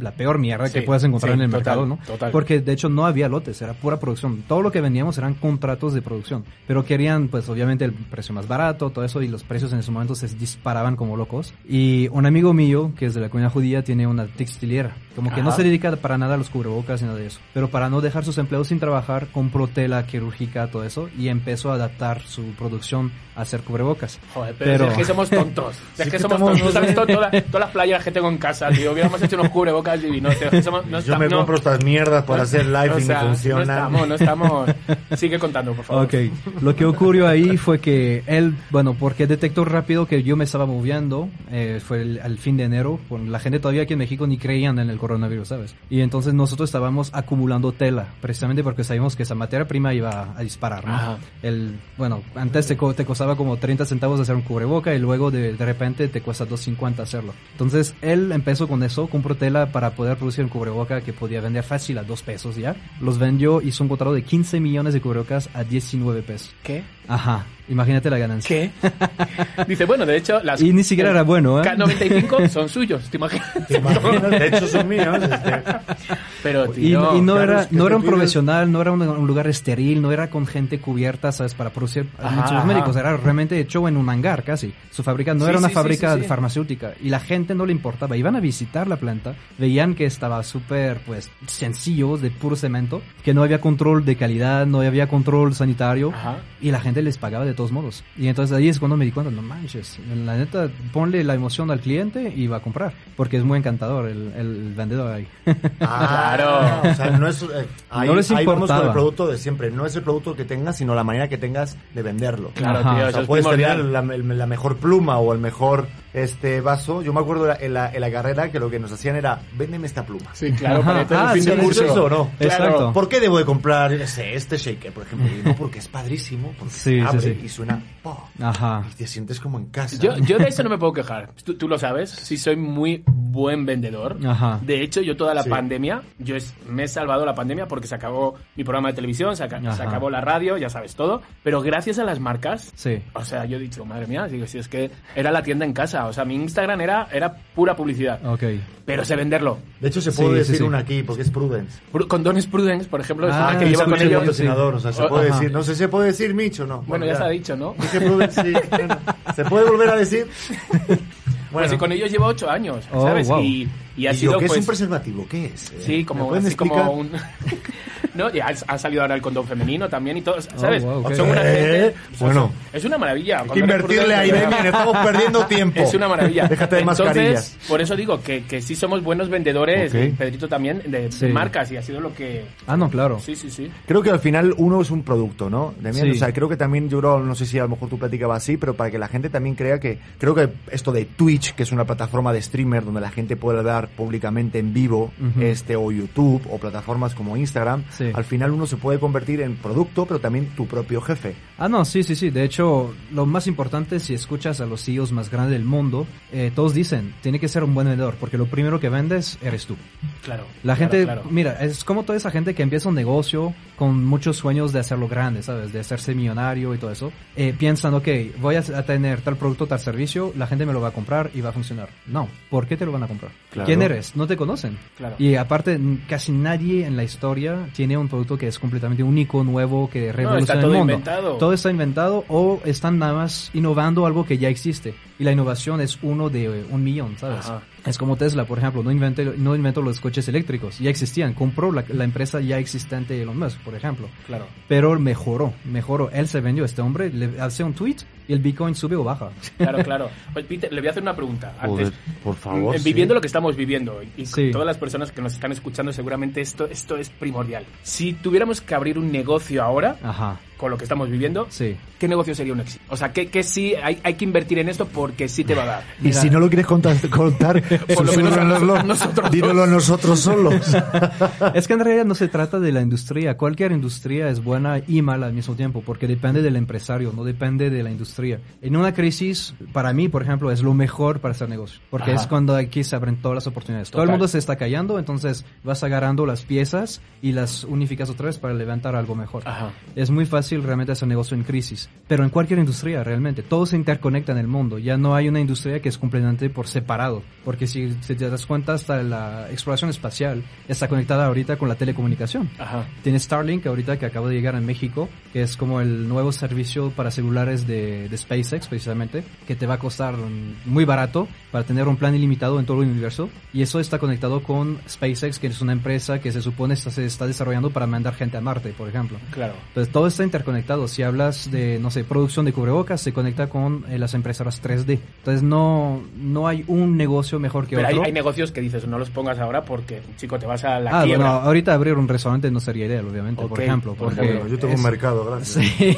la peor mierda que Sí, puedas encontrar sí, en el total, mercado, ¿no? total. Porque de hecho no había lotes, era pura producción. Todo lo que vendíamos eran contratos de producción. Pero querían, pues obviamente, el precio más barato, todo eso, y los precios en ese momento se disparaban como locos. Y un amigo mío, que es de la comunidad judía, tiene una textilera. Como que no se dedica para nada a los cubrebocas ni nada de eso. Pero para no dejar sus empleados sin trabajar, compró tela quirúrgica, todo eso, y empezó a adaptar su producción a hacer cubrebocas. Joder, pero, es que somos tontos. Es Sí que que somos tontos. ¿Sabes? Todo- toda- todas las playas que tengo en casa, tío. Hubiéramos hecho unos cubrebocas divinos. somos- no Yo me no- compro estas mierdas para hacer live o y sea, no funcionan. No estamos, no estamos. Sigue contando, por favor. Ok, lo que ocurrió ahí fue que él, bueno, porque detectó rápido que yo me estaba moviendo, eh, fue el- al fin de enero, con la gente todavía aquí en México ni creían en el coronavirus, ¿sabes? Y entonces nosotros estábamos acumulando tela, precisamente porque sabíamos que esa materia prima iba a disparar, ¿no? Ajá. El, bueno, antes te, te costaba como 30 centavos hacer un cubreboca y luego de, de repente te cuesta 2.50 hacerlo. Entonces él empezó con eso, compró tela para poder producir un cubreboca que podía vender fácil a 2 pesos ya. Los vendió, hizo un contrato de 15 millones de cubrebocas a 19 pesos. ¿Qué? Ajá, imagínate la ganancia. ¿Qué? Dice, bueno, de hecho, las. Y ni siquiera era bueno, ¿eh? K95 son suyos, ¿te imaginas? De hecho son míos. este. Pero, Y, tío. y no claro, era no te era un profesional, no era un, un lugar estéril, no era con gente cubierta, ¿sabes? Para producir ajá. médicos, era realmente hecho en un hangar casi. Su fábrica no Sí, era una sí, sí, fábrica sí, sí. farmacéutica y la gente no le importaba. Iban a visitar la planta, veían que estaba súper, pues, sencillo, de puro cemento, que no había control de calidad, no había control sanitario Ajá. y la gente les pagaba de todos modos. Y entonces ahí es cuando me di cuenta, no manches, la neta, ponle la emoción al cliente y va a comprar, porque es muy encantador el, el vendedor ahí. Ah, Claro. O sea, no es... eh, ahí, No les ahí vamos con el producto de siempre. No es el producto que tengas, sino la manera que tengas de venderlo. Claro, Ajá. tío, O sea, es puedes tener la mejor pluma o el mejor este vaso. Yo me acuerdo en la, en la, carrera que lo que nos hacían era, véndeme esta pluma. Sí, claro, Ajá. para todo el fin ¿sí de es curso. eso o no? Exacto. ¿Por qué debo de comprar ese, este shaker, por ejemplo? Y no, porque es padrísimo, porque Sí, se abre sí. y suena... ¡po! Ajá. Y te sientes como en casa. Yo, yo de eso no me puedo quejar. Tú, tú lo sabes, sí soy muy buen vendedor. Ajá. De hecho, yo toda la Sí. pandemia, yo es- me he salvado la pandemia porque se acabó mi programa de televisión, se, aca- se acabó la radio, ya sabes todo. Pero gracias a las marcas, Sí. o sea, yo he dicho, madre mía, digo, si es que era la tienda en casa. O sea, mi Instagram era, era pura publicidad. Ok. Pero sé venderlo. De hecho, se Sí, puede sí, decir sí. una aquí, porque es Prudence. Pru- Condones Prudence, por ejemplo, es Ah, una que lleva con ellos. patrocinador, o sea, se puede ajá. decir. No sé si se puede decir Micho o no. Bueno, ya se ha dicho, ¿no? Dije Prudence, sí. Bueno, ¿Se puede volver a decir? Pues sí, con ellos llevo ocho años, Oh, ¿sabes? wow. Y, y ha ¿Y sido lo que pues, es un preservativo? ¿Qué es? Sí, ¿me como, así explicar? como un... no, y ha, salido ahora el condón femenino también y todo, ¿sabes? wow, ok. Son una Eh, gente... bueno. Es una maravilla. Hay que invertirle ahí. Demian, estamos perdiendo tiempo. Es una maravilla. Déjate de Entonces, mascarillas. por eso digo que, que sí somos buenos vendedores, Pedrito también, de, Sí. marcas y ha sido lo que... Ah, no, claro. Sí, sí, sí. Creo que al final uno es un producto, ¿no? Demian, Sí. o sea, creo que también, yo creo, no sé si a lo mejor tú platicabas así, pero para que la gente también crea que, creo que esto de Twitch, que es una plataforma de streamer donde la gente puede hablar públicamente en vivo, este, o YouTube, o plataformas como Instagram, Sí. Al final uno se puede convertir en producto, pero también tu propio jefe. Ah, no, sí, sí, sí. De hecho, lo más importante, si escuchas a los CEOs más grandes del mundo, eh, todos dicen, tiene que ser un buen vendedor, porque lo primero que vendes eres tú. Claro. La claro, gente, claro. mira, es como toda esa gente que empieza un negocio con muchos sueños de hacerlo grande, ¿sabes? De hacerse millonario y todo eso. Eh, piensan, ok, voy a, tener tal producto, tal servicio, la gente me lo va a comprar y va a funcionar. No, ¿por qué te lo van a comprar? Claro. ¿Quién eres? No te conocen. Claro. Y aparte, casi nadie en la historia tiene un producto que es completamente único, nuevo, que está revoluciona todo el mundo. inventado. Todo está inventado o están nada más innovando algo que ya existe. Y la innovación es uno de eh, un millón, ¿sabes? Ajá. Es como Tesla, por ejemplo, no inventó, no inventó los coches eléctricos, ya existían, compró la, la empresa ya existente de Elon Musk, por ejemplo. Claro. Pero mejoró, mejoró. Él se vendió, este hombre le hace un tweet y el Bitcoin sube o baja. Claro, claro. Pues Peter, le voy a hacer una pregunta. Antes, Joder, por favor, sí. Viviendo lo que estamos viviendo y Sí. todas las personas que nos están escuchando, seguramente esto, esto es primordial. Si tuviéramos que abrir un negocio ahora, Ajá, con lo que estamos viviendo, sí. ¿qué negocio sería un éxito? O sea, ¿qué, qué sí hay, hay que invertir en esto porque sí te va a dar? Y si no lo quieres contar, contar Por lo menos a nosotros dínoslo a nosotros solos. Es que en realidad no se trata de la industria. Cualquier industria es buena y mala al mismo tiempo, porque depende del empresario, no depende de la industria. En una crisis, para mí, por ejemplo, es lo mejor para hacer negocio, porque Ajá. es cuando aquí se abren todas las oportunidades. Todo el Total. mundo se está callando, entonces vas agarrando las piezas y las unificas otra vez para levantar algo mejor. Ajá. Es muy fácil realmente hacer negocio en crisis, pero en cualquier industria realmente, todo se interconecta en el mundo. Ya no hay una industria que es completamente por separado, porque si, si te das cuenta, hasta la exploración espacial está conectada ahorita con la telecomunicación. Ajá. Tiene Starlink ahorita que acaba de llegar en México, que es como el nuevo servicio para celulares de, de SpaceX precisamente, que te va a costar muy barato para tener un plan ilimitado en todo el universo. Y eso está conectado con SpaceX, que es una empresa que se supone se está desarrollando para mandar gente a Marte, por ejemplo. Claro. Entonces todo está interconectado. Si hablas de, no sé, producción de cubrebocas, se conecta con eh, las impresoras 3D. Entonces no, no hay un negocio mejor que Pero hay, otro. hay negocios que dices, no los pongas ahora porque, chico, te vas a la ah, quiebra. bueno, ahorita abrir un restaurante no sería ideal, obviamente, por ejemplo. por porque Bueno, yo tengo un mercado, gracias. Sí,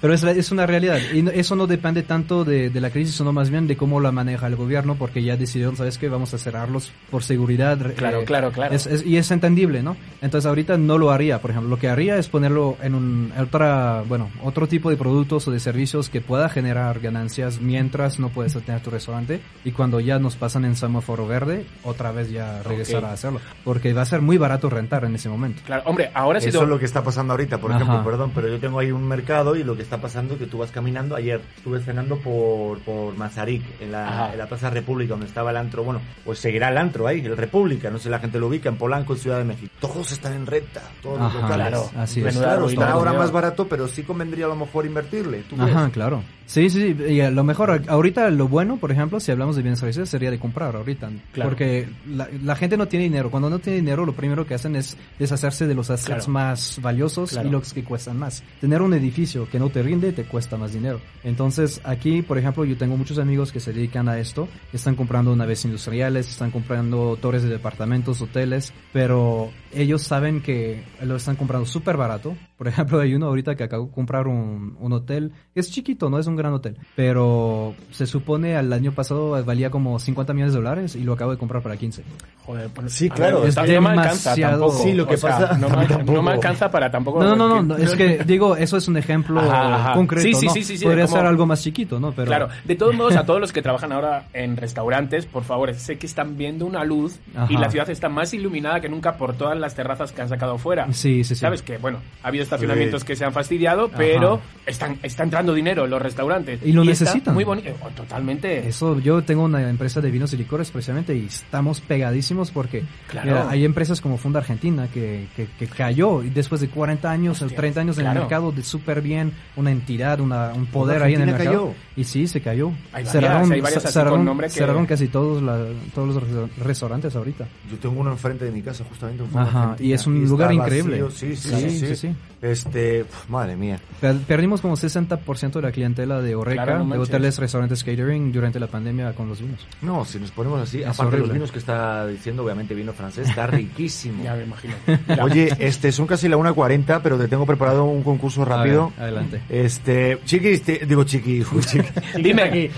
pero es, es una realidad. Y no- eso no depende tanto de, de la crisis, sino más bien de cómo la maneja el gobierno, porque ya decidieron, ¿sabes qué? Vamos a cerrarlos por seguridad. eh, Claro, claro, claro. Es- es- y es entendible, ¿no? Entonces ahorita no lo haría, por ejemplo. Lo que haría es ponerlo en un otra, bueno, otro tipo de productos o de servicios que pueda generar ganancias mientras no puedes tener tu restaurante. Y cuando ya nos pasan en semáforo verde, otra vez ya regresar Ok. a hacerlo. Porque va a ser muy barato rentar en ese momento. Claro, hombre, ahora sí Eso es lo que está pasando ahorita, por Ajá. ejemplo, perdón, pero yo tengo ahí un mercado y lo que está pasando es que tú vas caminando. Ayer estuve cenando por, por Mazarik, en la, en la Plaza República, donde estaba el antro. Bueno, pues seguirá el antro ahí, el República, no sé si la gente lo ubica, en Polanco, en Ciudad de México. Todos están en renta, todos los Ajá, locales. claro, así es. Claro, está ahora. Más barato, pero sí convendría a lo mejor invertirle. ¿tú crees? Ajá, claro. Sí, sí. Y a lo mejor ahorita lo bueno, por ejemplo, si hablamos de bienes raíces, sería de comprar ahorita. Claro. Porque la, la gente no tiene dinero. Cuando no tiene dinero, lo primero que hacen es deshacerse de los assets Claro. más valiosos Claro. y los que cuestan más. Tener un edificio que no te rinde te cuesta más dinero. Entonces, aquí, por ejemplo, yo tengo muchos amigos que se dedican a esto. Están comprando naves industriales, están comprando torres de departamentos, hoteles, pero ellos saben que lo están comprando súper barato. Por ejemplo, hay uno ahorita que acabo de comprar un, un hotel. Es chiquito, no es un gran hotel. Pero se supone al año pasado valía como 50 millones de dólares y lo acabo de comprar para 15. Joder, pues, Sí, a claro, ver, es no me alcanza demasiado- tampoco. Sí, lo que O sea, pasa- No a mí me, no me alcanza para tampoco. No, no, no, no, es que digo, eso es un ejemplo Ajá, ajá. concreto, Sí, sí, ¿no? sí, sí, sí, Podría como- ser algo más chiquito, ¿no? Pero Claro, de todos modos, a todos los que trabajan ahora en restaurantes, por favor, sé que están viendo una luz y Ajá. la ciudad está más iluminada que nunca por todas las terrazas que han sacado fuera. Sí, sí, sí. Sabes que, bueno, ha habido estacionamientos Sí. que se han fastidiado, pero están, está entrando dinero en los restaurantes. Y lo necesitan. Muy bonito, oh, totalmente. Eso, yo tengo una empresa de vinos y licores precisamente y estamos pegadísimos porque Claro. mira, hay empresas como Funda Argentina que, que, que cayó y después de 40 años o 30 años en claro. el mercado de súper bien, una entidad, una, un poder ahí en el mercado. cayó. Y sí, se cayó. Hay varias, cerraron hay varias así cerraron- con nombre que- cerraron casi todos, la- todos los resta- restaurantes ahorita. Yo tengo uno enfrente de mi casa, justamente. un Funda Ajá, y es un lugar vacío, increíble. Sí, sí, Sí, sí. sí, sí. sí. Este, pf, madre mía. Per- Perdimos como 60% de la clientela de Oreca, Claro, no de hoteles, restaurantes, catering durante la pandemia con los vinos. No, si nos ponemos así, Es aparte de los vinos que está diciendo, obviamente vino francés, está riquísimo. Ya me imagino. Oye, este, son casi la 1.40, pero te tengo preparado un concurso rápido. ver, adelante. Este, chiquis, te- digo chiqui, chiqui. Dime aquí.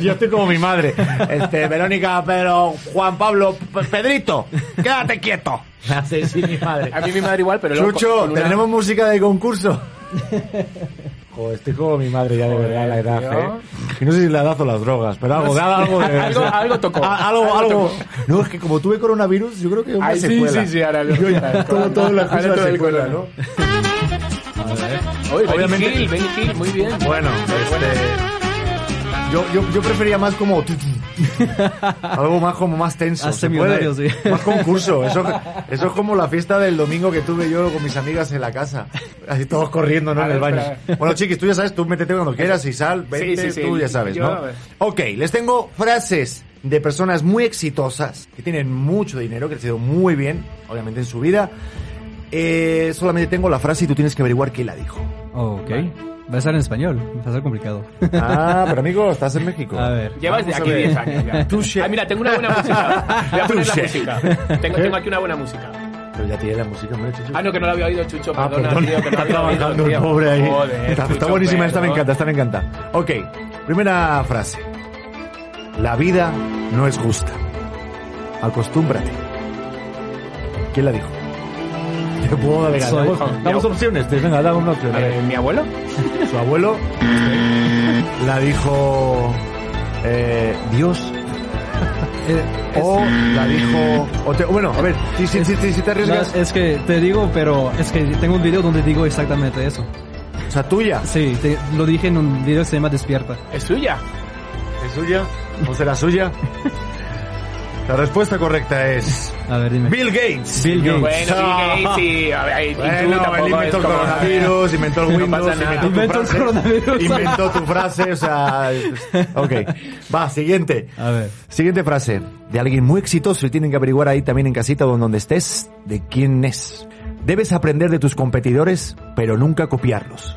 Yo estoy como mi madre. Este, Verónica, pero Juan Pablo, Pedrito, quédate quieto. Me hace así mi madre. A mí mi madre igual, pero luego Chucho, una- ¿tenemos música de concurso? Joder, estoy como mi madre ya de verdad, la edad, tío. ¿eh? Y no sé si la edad o las drogas, pero algo, No sé. algo de... Algo- algo tocó. Ah, algo, Algo algo. tocó. No, es que como tuve coronavirus, yo creo que una Ay, sí, secuela. sí, sí, ahora lo- Yo ya, todo, todo la ahora cosa todo el secuela. ¿no? Oye, Benny Obviamente- Hill, Benny Hill, muy bien. Bueno, este... Yo, yo, yo prefería más como... Algo más como más tenso. ¿se puede? sí. Más concurso. Eso, eso es como la fiesta del domingo que tuve yo con mis amigas en la casa. Así todos corriendo, ¿no? A En el baño. espera. Bueno, chiquis, tú ya sabes, tú métete cuando quieras y sal, vente, sí, sí. tú ya sabes, Yo, ¿no? Ok, les tengo frases de personas muy exitosas, que tienen mucho dinero, que han sido muy bien, obviamente, en su vida. Eh, solamente tengo la frase y tú tienes que averiguar quién la dijo. ok. Va a estar en español, va a ser complicado. Ah, pero amigo, estás en México. A ver. Llevas de aquí ver. 10 años ya. Touché. Ah, mira, tengo una buena música. Voy a poner la música. Tengo, tengo aquí una buena música. Pero ya tiene la música, hombre, Chucho. Ah, no, que no la había oído, Chucho. Ah, Perdona, perdón. tío, que no la Está oído, el tío. pobre ahí. Joder, está, está Chucho, buenísima, esta me perdón. encanta, esta me encanta. Ok, primera frase. La vida no es justa. Acostúmbrate. ¿Quién la dijo? Te puedo dar damos, damos opciones, te- venga, dame una opción. a ver. Eh, ¿Mi abuelo? Su abuelo la dijo eh, Dios. o la dijo. o te- bueno, a ver, si, si, si, si- si te arriesgas. No, es que te digo, pero es que tengo un video donde digo exactamente eso. O sea, tuya. Sí, te- lo dije en un video que se llama Despierta. ¿Es suya? ¿Es suya? ¿O será suya? La respuesta correcta es. A ver, dime. Bill Gates. Bill Gates. Bueno, Bill Gates, sí. A ver, ahí, y tú Bueno, él inventó el coronavirus, inventó el No Windows, nada. inventó, tu Inventó el frase, coronavirus. inventó tu frase, o sea... Ok, va, siguiente. A ver. Siguiente frase, de alguien muy exitoso y tienen que averiguar ahí también en casita o donde estés, de quién es. Debes aprender de tus competidores, pero nunca copiarlos.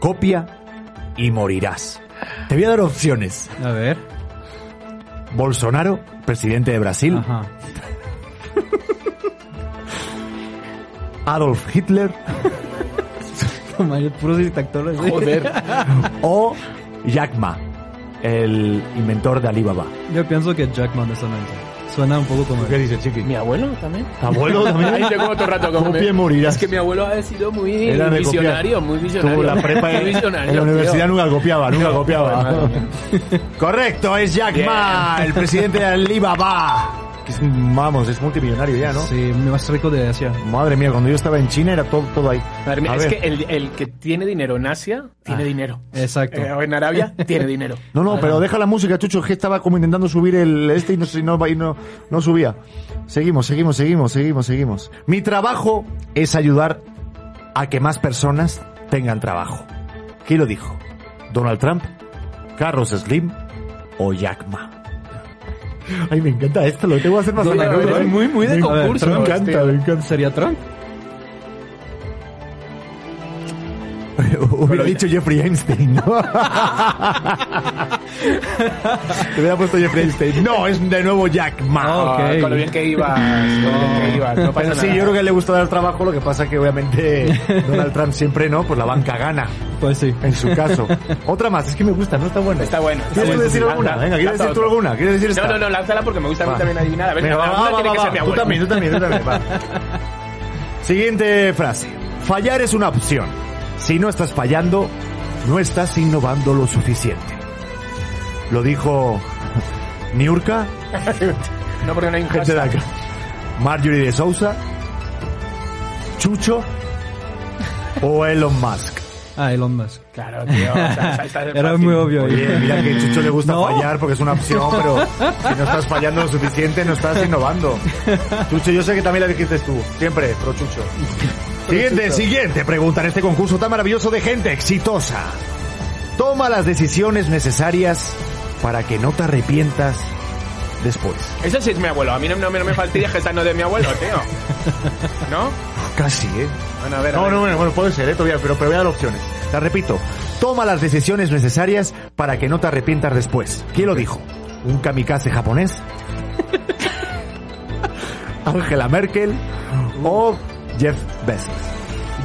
Copia y morirás. Te voy a dar opciones. A ver. Bolsonaro, presidente de Brasil. Ajá. Adolf Hitler Toma, puros dictadores. ¿sí? Joder. o Jack Ma, el inventor de Alibaba. Yo pienso que Jack Man honestamente. Suena un poco como... ¿Qué dice Chiqui? ¿Mi abuelo también? ¿Abuelo también? Ahí tengo otro rato y morirás. Es que mi abuelo ha sido muy Era de visionario, copiar. muy visionario. Tuvo la prepa en, en la universidad tío. nunca copiaba, nunca copiaba. Correcto, es Jack. Ma, el presidente de Alibaba. Que es, vamos, es multimillonario ya, ¿no? Sí, más rico de Asia. Madre mía, cuando yo estaba en China era todo, todo ahí. Madre mía, A es ver. que el, el que tiene dinero en Asia, tiene dinero. Exacto. Eh, o en Arabia, tiene dinero. No, no, pero deja la música, Chucho, que estaba como intentando subir el este y no, y no, y no, no subía. Seguimos, seguimos, seguimos, seguimos, seguimos. Mi trabajo es ayudar a que más personas tengan trabajo. ¿Quién lo dijo? ¿Donald Trump? ¿Carlos Slim? ¿O Jack Ma? Ay, me encanta esto, lo tengo que hacer más ¿eh? muy, muy de Me- concurso, Me encanta, tío. me encanta. ¿Sería Trump? Hubiera dicho Jeffrey Einstein, ¿no? Te hubiera puesto Jeffrey Epstein. No, es de nuevo Jack Ma. Ah, Con lo bien que ibas. Con lo bien que ibas. No pasa Pero sí, nada. yo creo que le gusta dar trabajo, lo que pasa que obviamente Donald Trump siempre, ¿no? Pues la banca gana. Pues sí. En su caso. Otra más, es que me gusta, ¿no? Está buena. Está bueno. ¿Quieres bueno. decir alguna? Venga, ¿quieres decir tú otra. alguna? ¿Quieres decir esta? No, no, no, lánzala porque me gusta a mí también adivinar. A ver, Venga, va, va, tiene va, que va. ser mi Tú abuelo. también, tú también, tú también. va. Siguiente frase. Fallar es una opción. Si no estás fallando, no estás innovando lo suficiente. Lo dijo Niurka, No, porque no hay un gente de hashtag. acá. Marjorie de Sousa, Chucho o Elon Musk. Ah, Elon Musk. Claro, tío. o sea, Era muy obvio. Oye, mira que a Chucho le gusta No. fallar porque es una opción, pero si no estás fallando lo suficiente, no estás innovando. Chucho, yo sé que también la dijiste tú. Siempre, pro Chucho. Siguiente, Chucho. siguiente pregunta en este concurso tan maravilloso de gente exitosa. Toma las decisiones necesarias para que no te arrepientas después. Ese sí es mi abuelo. A mí no, no, no me no es de mi abuelo, tío. ¿No? Casi, ¿eh? Bueno, a ver. a No, ver. no, bueno, bueno, puede ser, ¿eh? Todavía, pero, pero voy a dar opciones. Te repito. Toma las decisiones necesarias para que no te arrepientas después. ¿Quién lo dijo? ¿Un kamikaze japonés? ¿Angela Merkel? ¿O Jeff Bezos?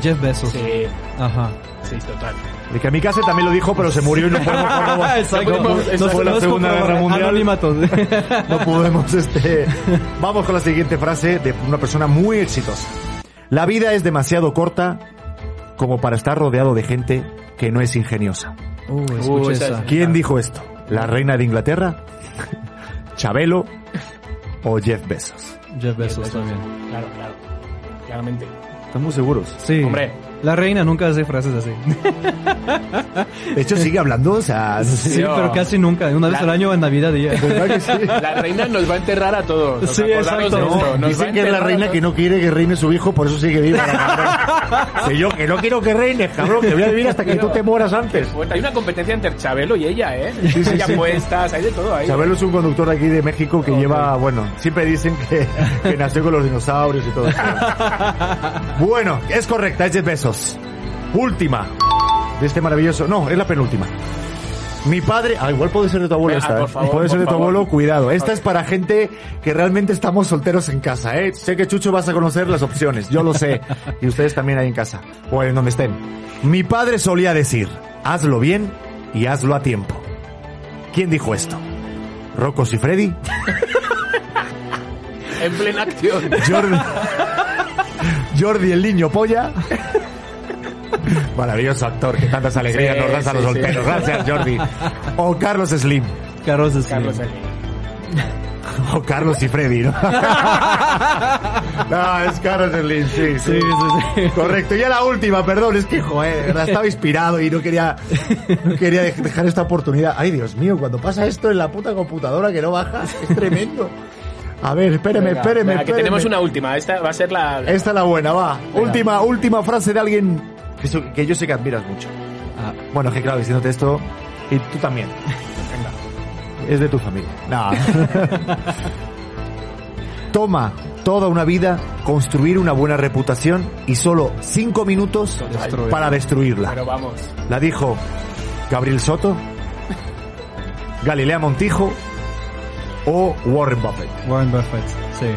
Jeff Bezos. Sí, Ajá. sí, total. El kamikaze también lo dijo, pero se murió y no podemos. No, podemos- eso fue la Segunda Guerra Mundial. No podemos, este... Vamos con la siguiente frase de una persona muy exitosa. La vida es demasiado corta como para estar rodeado de gente que no es ingeniosa. Uh, escuché esa esa. es- ¿Quién dijo esto? ¿La reina de Inglaterra? ¿Chabelo? ¿O Jeff Bezos? Jeff Bezos también. Claro, claro. Claramente. Estamos seguros. Sí. Hombre. La reina nunca hace frases así. De hecho, sigue hablando, o sea... Sí, Yo- pero casi nunca. Una vez La- al año en Navidad y ya. ¿Verdad que sí? La reina nos va a enterrar a todos. ¿os Sí, exacto. de? No, Nos dicen que es la reina que no quiere que reine su hijo, por eso sigue viva. Sé yo que no quiero que reine, cabrón, que voy a vivir hasta que tú te mueras antes. Hay una competencia entre Chabelo y ella, ¿eh? Sí, sí, hay sí. apuestas, hay de todo ahí. Chabelo es un conductor aquí de México que lleva, bueno, siempre dicen que, que nació con los dinosaurios y todo eso. bueno, es correcta, es Jeff Última de este maravilloso, no, es la penúltima. Mi padre, ah, igual puede ser de tu abuelo Venga, esta, por ¿eh? favor, puede ser por de tu favor. abuelo, cuidado. Esta es para gente que realmente estamos solteros en casa, ¿eh? Sé que Chucho vas a conocer las opciones, yo lo sé, y ustedes también ahí en casa, o en donde estén. Mi padre solía decir, hazlo bien y hazlo a tiempo. ¿Quién dijo esto? ¿Rocco y Freddy? En plena acción. Jordi, Jordi el niño polla. Maravilloso actor que tantas alegrías Sí, nos das a los sí, sí. solteros. Gracias, Jordi. O Carlos Slim. Carlos Slim. Carlos Slim. O Carlos y Freddy, ¿no? no, es Carlos Slim, sí, sí. Sí, sí, sí. Correcto. Y ya la última, perdón, es que, joder, de verdad, estaba inspirado y no quería, no quería dej- dejar esta oportunidad. Ay, Dios mío, cuando pasa esto en la puta computadora que no baja, es tremendo. A ver, espéreme, espéreme, venga, que espéreme. tenemos una última. Esta va a ser la... Esta es la buena, va. Última, última frase de alguien que, yo sé que admiras mucho. Ah, Bueno, que claro, diciéndote esto, y tú también. Es de tu familia. No. Toma toda una vida construir una buena reputación y solo cinco minutos Destruir. para destruirla. Pero vamos. La dijo Gabriel Soto, Galilea Montijo o Warren Buffett. Warren Buffett. Sí.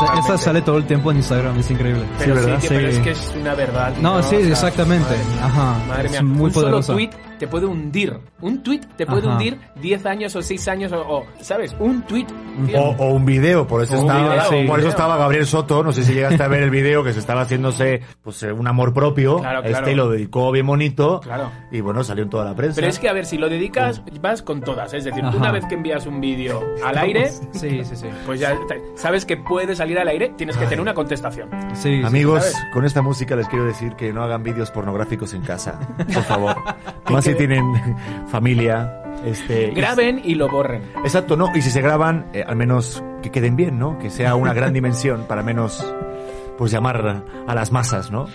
Totalmente. sale todo el tiempo en Instagram, es increíble. Pero sí, ¿verdad? tío, pero es que es una verdad. No, sí, O sea, exactamente. madre mía. Ajá. Madre Es mía. muy un poderosa. solo tweet te puede hundir. Un tweet te puede Ajá. hundir 10 años o 6 años o, o, ¿sabes? Un tweet. O, o un video, por eso estaba, video, por un eso video. estaba Gabriel Soto, no sé si llegaste a ver el video que se estaba haciéndose pues eh, un amor propio, Claro, claro. este y lo dedicó bien bonito Claro. y bueno, salió en toda la prensa. Pero es que, a ver, si lo dedicas, vas con todas. Es decir, Ajá. una vez que envías un vídeo al aire, Sí, sí, sí. pues ya sabes que puede salir al aire, tienes que tener una contestación. Sí, sí. Amigos, ¿sabes? con esta música les quiero decir que no hagan vídeos pornográficos en casa, por favor. Más si tienen familia, este y- Graben y lo borren. Exacto, no, y si se graban, eh, al menos que queden bien, ¿no? Que sea una gran dimensión para menos pues llamar a las masas, ¿no?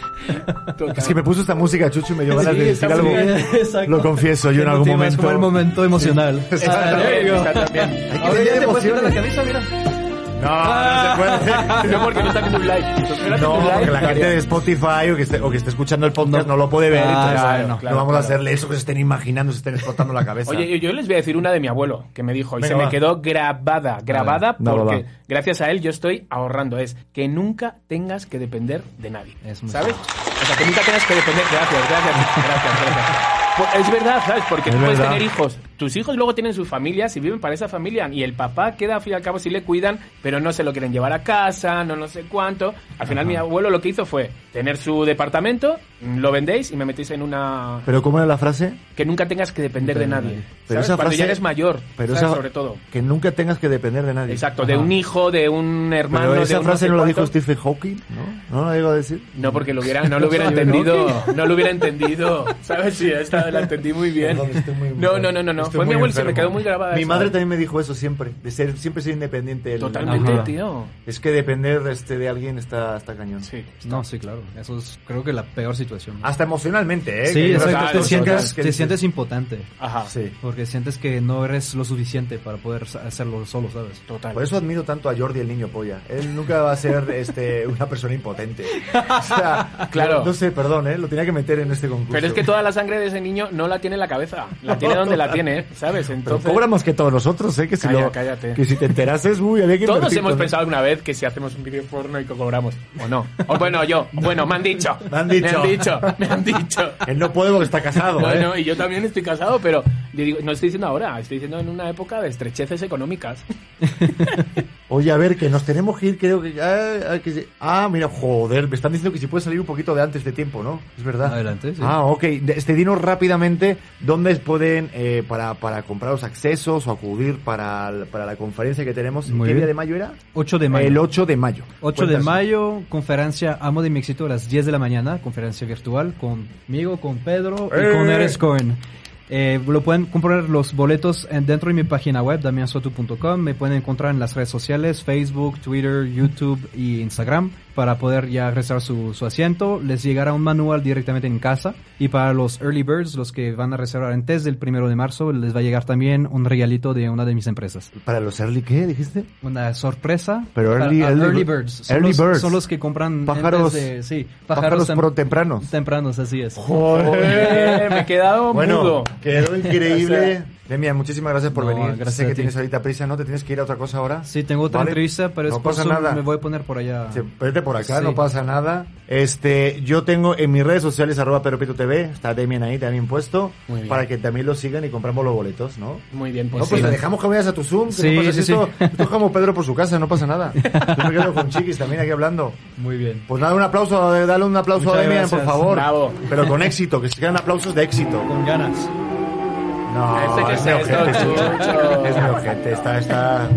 Es que me puso esta música, Chucho, y me dio ganas Sí, de decir algo. bien. Exacto. Lo confieso, yo en algún momento. como el momento emocional. Ah, digo. está también. Hay que Ahora ya te la camisa, mira. No, no se puede. No, porque no está haciendo un live. No, live, porque la gente de Spotify o que esté, o que esté escuchando el podcast no, lo puede ver. Ah, entonces, claro, no, claro, vamos a hacerle eso que se estén imaginando, se estén explotando la cabeza. Oye, yo- les voy a decir una de mi abuelo que me dijo y Venga, se me quedó grabada, grabada porque va. gracias a él yo estoy ahorrando. Es que nunca tengas que depender de nadie. Es ¿Sabes? O sea, que nunca tengas que depender. Gracias, gracias, gracias, gracias. Pues es verdad, ¿sabes? Porque Es tú puedes tener hijos. Tus hijos luego tienen sus familias y viven para esa familia. Y el papá queda, al fin y al cabo, si le cuidan, pero no se lo quieren llevar a casa, no no sé cuánto. Al final, mi abuelo lo que hizo fue tener su departamento, lo vendéis y me metéis en una. ¿Pero cómo era la frase? Que nunca tengas que depender de nadie. Pero ¿sabes? esa Cuando frase- ya eres mayor, Pero ¿sabes? esa- sobre todo. Que nunca tengas que depender de nadie. Exacto, de un hijo, de un hermano. Pero de esa un frase no la dijo Stephen Hawking, ¿no? ¿No la digo a decir? No, porque lo hubiera, no lo hubiera entendido. No lo hubiera entendido. ¿Sabes? Sí, esta la entendí muy bien. No, no, no. no. Fue mi abuelo y se me quedó muy grabada. Mi esa. madre también me dijo eso siempre, de ser siempre ser independiente. del- Totalmente, Ajá. tío. Es que depender este, de alguien está, está cañón. Sí. No, sí, claro. Eso es, creo que la peor situación. Hasta emocionalmente, ¿eh? Sí, Que exacto. otras te sientes, que te sientes impotente. Ajá. Sí. Porque sientes que no eres lo suficiente para poder hacerlo solo, ¿sabes? Total. Por eso admiro tanto a Jordi el niño polla. Él nunca va a ser este, una persona impotente. O sea, Claro. No, no sé, perdón, ¿eh? Lo tenía que meter en este concurso. Pero es que toda la sangre de ese niño no la tiene en la cabeza. La tiene donde la tiene, ¿sabes? Pero Entonces. cobra más que todos nosotros, ¿eh? Que si, Calla, lo- cállate. que si te enterases, uy, había que Todos invertir hemos pensado alguna vez que si hacemos un vídeo porno y que cobramos. O no. O bueno, yo. Bueno, me han dicho. Me han dicho. Me han dicho. Me han dicho. Él no puede porque está casado, No, ¿eh? no, y yo también estoy casado, pero yo digo, no estoy diciendo ahora, estoy diciendo en una época de estrecheces económicas. Oye, a ver, que nos tenemos que ir, creo que ya... hay que- Ah, mira, joder, me están diciendo que si puede salir un poquito de antes de tiempo, ¿no? Es verdad. Adelante, sí. Ah, ok. Este, dinos rápidamente dónde pueden, eh, para, para comprar los accesos o acudir para, para la conferencia que tenemos. Muy ¿Qué bien. día de mayo era? 8 de mayo. El 8 de mayo. 8 de mayo, conferencia Amo de mi éxito a las 10 de la mañana, conferencia virtual conmigo, con Pedro y ¡Eh! con Eres Cohen. Eh, lo pueden comprar los boletos en- dentro de mi página web, damiansotu.com. Me pueden encontrar en las redes sociales, Facebook, Twitter, YouTube y Instagram para poder ya reservar su, su asiento. Les llegará un manual directamente en casa. Y para los early birds, los que van a reservar antes del primero de marzo, les va a llegar también un regalito de una de mis empresas. ¿Para los early qué, dijiste? Una sorpresa. Pero para- early- a early early bir- birds. Son, early los, birds. son los que compran Pájaros- de- sí, pájaros tem- pro- tempranos. Tempranos, así es. Joder, me he quedado Bueno, mudo. quedó O increíble. sea, Demian, muchísimas gracias por No, venir. gracias sé que ti. tienes ahorita prisa, ¿no? ¿Te tienes que ir a otra cosa ahora? Sí, tengo otra ¿Vale? entrevista, pero no es pasa nada. me voy a poner por allá. Sí, vete por acá, Sí. no pasa nada. Este, yo tengo en mis redes sociales arroba Pedro Prieto TV, está Demian ahí también puesto, bien. para que también lo sigan y compramos los boletos, ¿no? Muy bien, pues no, pues sí. dejamos que vayas a tu Zoom, que Sí, no pasa sí, esto, sí. esto es como Pedro por su casa, no pasa nada. Yo me quedo con Chiquis también aquí hablando. Muy bien. Pues nada, un aplauso, dale un aplauso Muchas a Demian, por favor. Bravo. Pero con éxito, que se quedan aplausos de éxito. Con ganas. No, Este que es mi ojete, Chucho. Es mi ojete, está, está...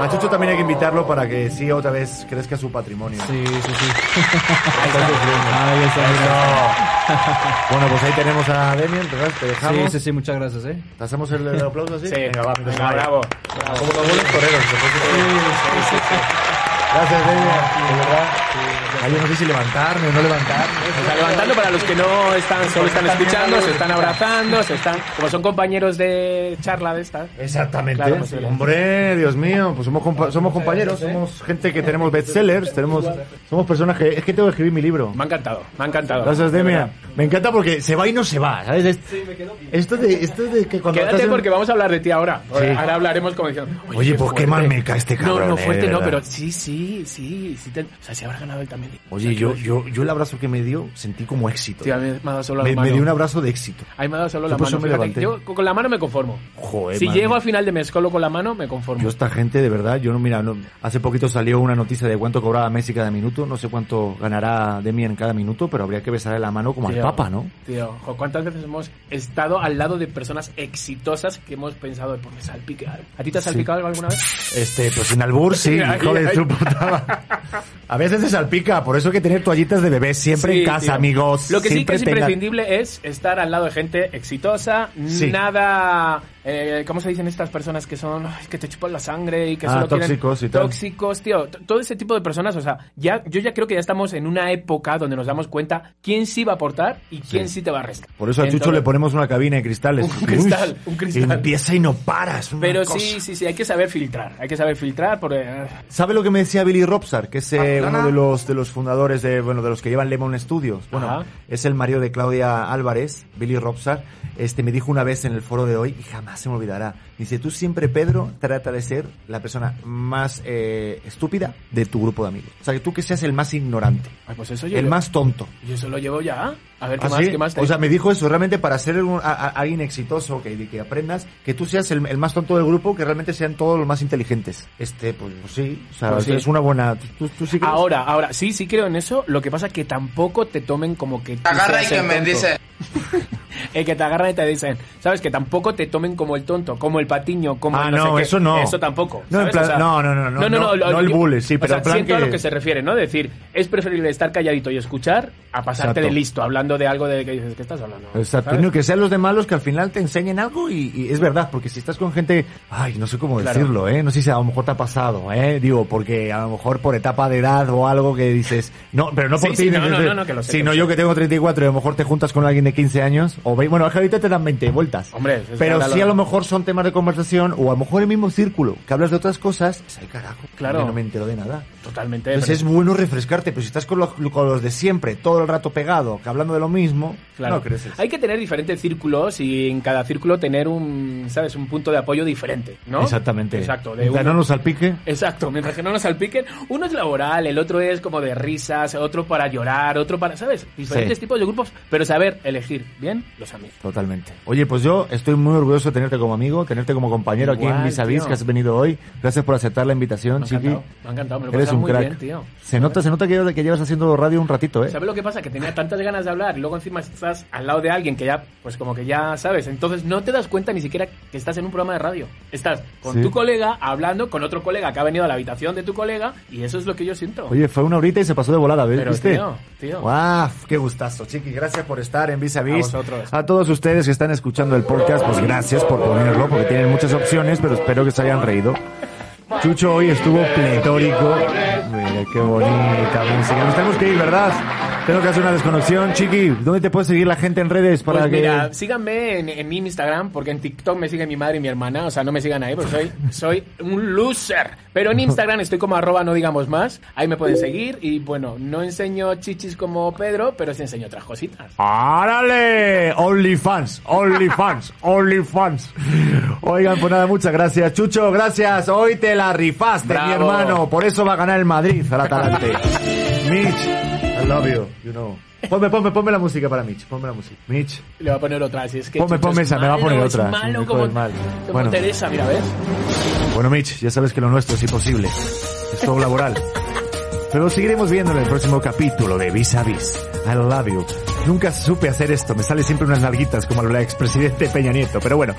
A Chucho también hay que invitarlo para que sí otra vez crezca su patrimonio. Sí, sí, sí. Ahí está sufriendo. Ahí está, Eso. Bueno, pues ahí tenemos a Demian, ¿verdad? Te Sí, dejamos. sí, sí, muchas gracias, eh. ¿Te hacemos el, el aplauso así? Sí. Venga, va, Venga, bravo. Como los buenos toreros. después de- Gracias, Demian. De verdad. Ay, yo no sé si levantarme o no levantarme. Se está levantando para los que no están, solo están escuchando, se están abrazando, se están, como son compañeros de charla de esta. Exactamente. Claro, pues. Hombre, Dios mío, pues somos, compa- somos compañeros, somos gente que tenemos bestsellers, tenemos, somos personas que, es que tengo que escribir mi libro. Me ha encantado, me ha encantado. Gracias, Demian. Me encanta porque se va y no se va, ¿sabes? Es- Esto de, esto de que cuando Quédate porque vamos a hablar de ti ahora. Sí. Ahora hablaremos como diciendo, Oye, pues qué mal me cae este cabrón, No, no, eh, fuerte de no, pero sí, sí, sí, sí te- o sea, si habrá ganado él también. Oye, yo, yo, yo el abrazo que me dio sentí como éxito. Tío, a mí me ha dado solo me, la me mano. dio un abrazo de éxito. A mí me ha dado solo Yo la mano. me fíjate. yo con la mano me conformo. Joder, si madre. llego al final de mes solo con la mano, me conformo. Yo esta gente, de verdad, yo no, mira, no- hace poquito salió una noticia de cuánto cobraba Messi cada minuto, no sé cuánto ganará Demian cada minuto, pero habría que besarle la mano como Tío, al Papa, ¿no? Tío, jo, ¿cuántas veces hemos estado al lado de personas exitosas que hemos pensado, pues me salpique algo? ¿A ti te ha Sí. salpicado algo alguna vez? Este, pues sin albur, sí, hijo de su puta. A veces se salpica, por eso hay que tener toallitas de bebé siempre Sí, en casa, tío. amigos. Lo que sí que Siempre es tengan- imprescindible es estar al lado de gente exitosa, Sí. nada eh, ¿cómo se dicen estas personas que son, ay, que te chupan la sangre y que Ah, solo quieren- tóxicos y tal. Tóxicos, tío. Todo ese tipo de personas, o sea, ya, yo ya creo que ya estamos en una época donde nos damos cuenta quién sí va a aportar y quién sí, te va a restar. Por eso a Chucho le ponemos una cabina de cristales. Un cristal, Uy, un cristal. Empieza y no paras. Pero cosa. sí, sí, sí, hay que saber filtrar. Hay que saber filtrar porque... eh, ¿Sabe lo que me decía Billy Robsar? Que es eh, Perdona. uno de los, de los fundadores de, bueno, de los que llevan Lemon Studios. Bueno, Ajá. es el marido de Claudia Álvarez, Billy Robsar. Este, me dijo una vez en el foro de hoy, y jamás se me olvidará. Dice, tú siempre, Pedro, trata de ser la persona más eh, estúpida de tu grupo de amigos. O sea, que tú que seas el más ignorante. Ay, pues eso yo el lo- más tonto. Y eso lo llevo ya. A ver, ¿qué ¿Ah, más? sí? ¿Qué más te o sea, me dijo eso, realmente para ser un- a- a- alguien exitoso, que, que aprendas, que tú seas el, el más tonto del grupo, que realmente sean todos los más inteligentes. Este, pues, pues sí, o sea, Pues sí. es una buena... ¿Tú, tú sí crees? Ahora, ahora, sí, sí creo en eso. Lo que pasa es que tampoco te tomen como que. Agarra y que me dice. el que te agarran y te dicen, ¿sabes? Que tampoco te tomen como el tonto, como el patiño, como Ah, el no, no, sé qué. eso no. Eso tampoco. No, en plan- no, no, no, no, no, no el bully, sí, o pero sea, en plan siento a que- lo que se refiere, ¿no? Decir, es preferible estar calladito y escuchar a pasarte Exacto. de listo, hablando de algo de que dices, ¿qué estás hablando? Exacto, que sean los de malos que al final te enseñen algo y, y es verdad, porque si estás con gente, ay, no sé cómo Claro. decirlo, ¿eh? No sé si a lo mejor te ha pasado, ¿eh? Digo, porque a lo mejor por etapa de edad o algo que dices, no, pero no por Sí, ti, sí, no, no, no, no, que lo sé, sino que lo yo sé. que tengo 34 y a lo mejor te juntas con alguien de 15 años, o bueno, es que ahorita te dan 20 vueltas. Hombre, pero sí lo- a lo mejor son temas de conversación o a lo mejor el mismo círculo, que hablas de otras cosas, es el carajo, Claro. yo no me entero de nada. Totalmente. Entonces pero- es bueno refrescarte, pero si estás con los, con los de siempre, todo el rato pegado, que hablando de lo mismo, Claro. no creces. Hay que tener diferentes círculos y en cada círculo tener un, ¿sabes? Un punto de apoyo diferente, ¿no? Exactamente. Exacto. De Mientras uno- no nos salpique. Exacto, mientras que no nos salpiquen, uno es laboral, el otro es como de risas, otro para llorar, otro para, ¿sabes? Diferentes Sí. tipos de grupos, pero saber elegir bien los amigos. Totalmente. Oye, pues yo estoy muy orgulloso de tenerte como amigo, tenerte como compañero aquí en Igual, Vis a Vis, tío. que has venido hoy. Gracias por aceptar la invitación, Me Chiqui. encantado, me ha encantado, me lo he Eres un muy crack. bien, tío. Se nota, se nota que, que llevas haciendo radio un ratito, ¿eh? ¿Sabes lo que pasa? Que tenía tantas ganas de hablar y luego encima estás al lado de alguien que ya, pues como que ya sabes, entonces no te das cuenta ni siquiera que estás en un programa de radio. Estás con Sí. tu colega hablando con otro colega que ha venido a la habitación de tu colega y eso es lo que yo siento. Oye, fue una horita y se pasó de volada, ¿ves? Pero, ¿viste? tío, tío. ¡Guau! ¡Qué gustazo, Chiqui! Gracias por estar en Vis a Vis. A vosotros. A todos ustedes que están escuchando el podcast, pues gracias por ponerlo, porque tienen muchas opciones, pero espero que se hayan reído. Chucho hoy estuvo pletórico. Mira, qué bonita música. Nos tenemos que ir, ¿verdad? Tengo que hacer una desconexión. Chiqui, ¿dónde te puede seguir la gente en redes para Pues que... mira, síganme en, en mi Instagram, porque en TikTok me sigue mi madre y mi hermana, o sea, no me sigan ahí, porque soy, soy un loser. Pero en Instagram estoy como arroba no digamos más, ahí me pueden seguir y bueno, no enseño chichis como Pedro, pero sí enseño otras cositas. ¡Árale! OnlyFans, OnlyFans, OnlyFans. Oigan, pues nada, muchas gracias. Chucho, gracias. Hoy te la rifaste, mi hermano. Por eso va a ganar el Madrid al Atalante. Mitch, I love you, you know. Ponme, ponme, ponme la música para Mitch. Ponme la música. Mitch, Le voy a poner otra, si es que ponme, ponme es esa, me va a malo, poner es otra. malo Sí, me como, jodes mal. como Bueno. Teresa, mira, ¿ves? Bueno, Mitch, ya sabes que lo nuestro es imposible. Es todo laboral. Pero seguiremos viendo en el próximo capítulo de Vis a Vis. I love you. Nunca supe hacer esto. Me sale siempre unas larguitas como el expresidente Peña Nieto. Pero bueno,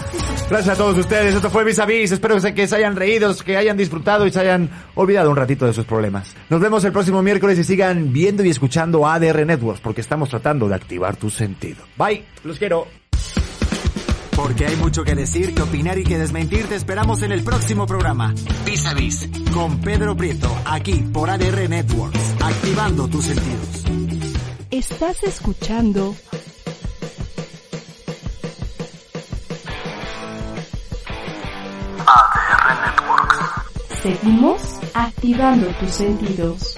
gracias a todos ustedes. Esto fue Vis a Vis. Espero que se- hayan reído, que hayan disfrutado y se hayan olvidado un ratito de sus problemas. Nos vemos el próximo miércoles y sigan viendo y escuchando ADR Networks porque estamos tratando de activar tu sentido. Bye. Los quiero. Porque hay mucho que decir, que opinar y que desmentir. Te esperamos en el próximo programa. Vis a Vis. Con Pedro Prieto. Aquí por ADR Networks. Activando tus sentidos. Estás escuchando ADR Networks. Seguimos activando tus sentidos.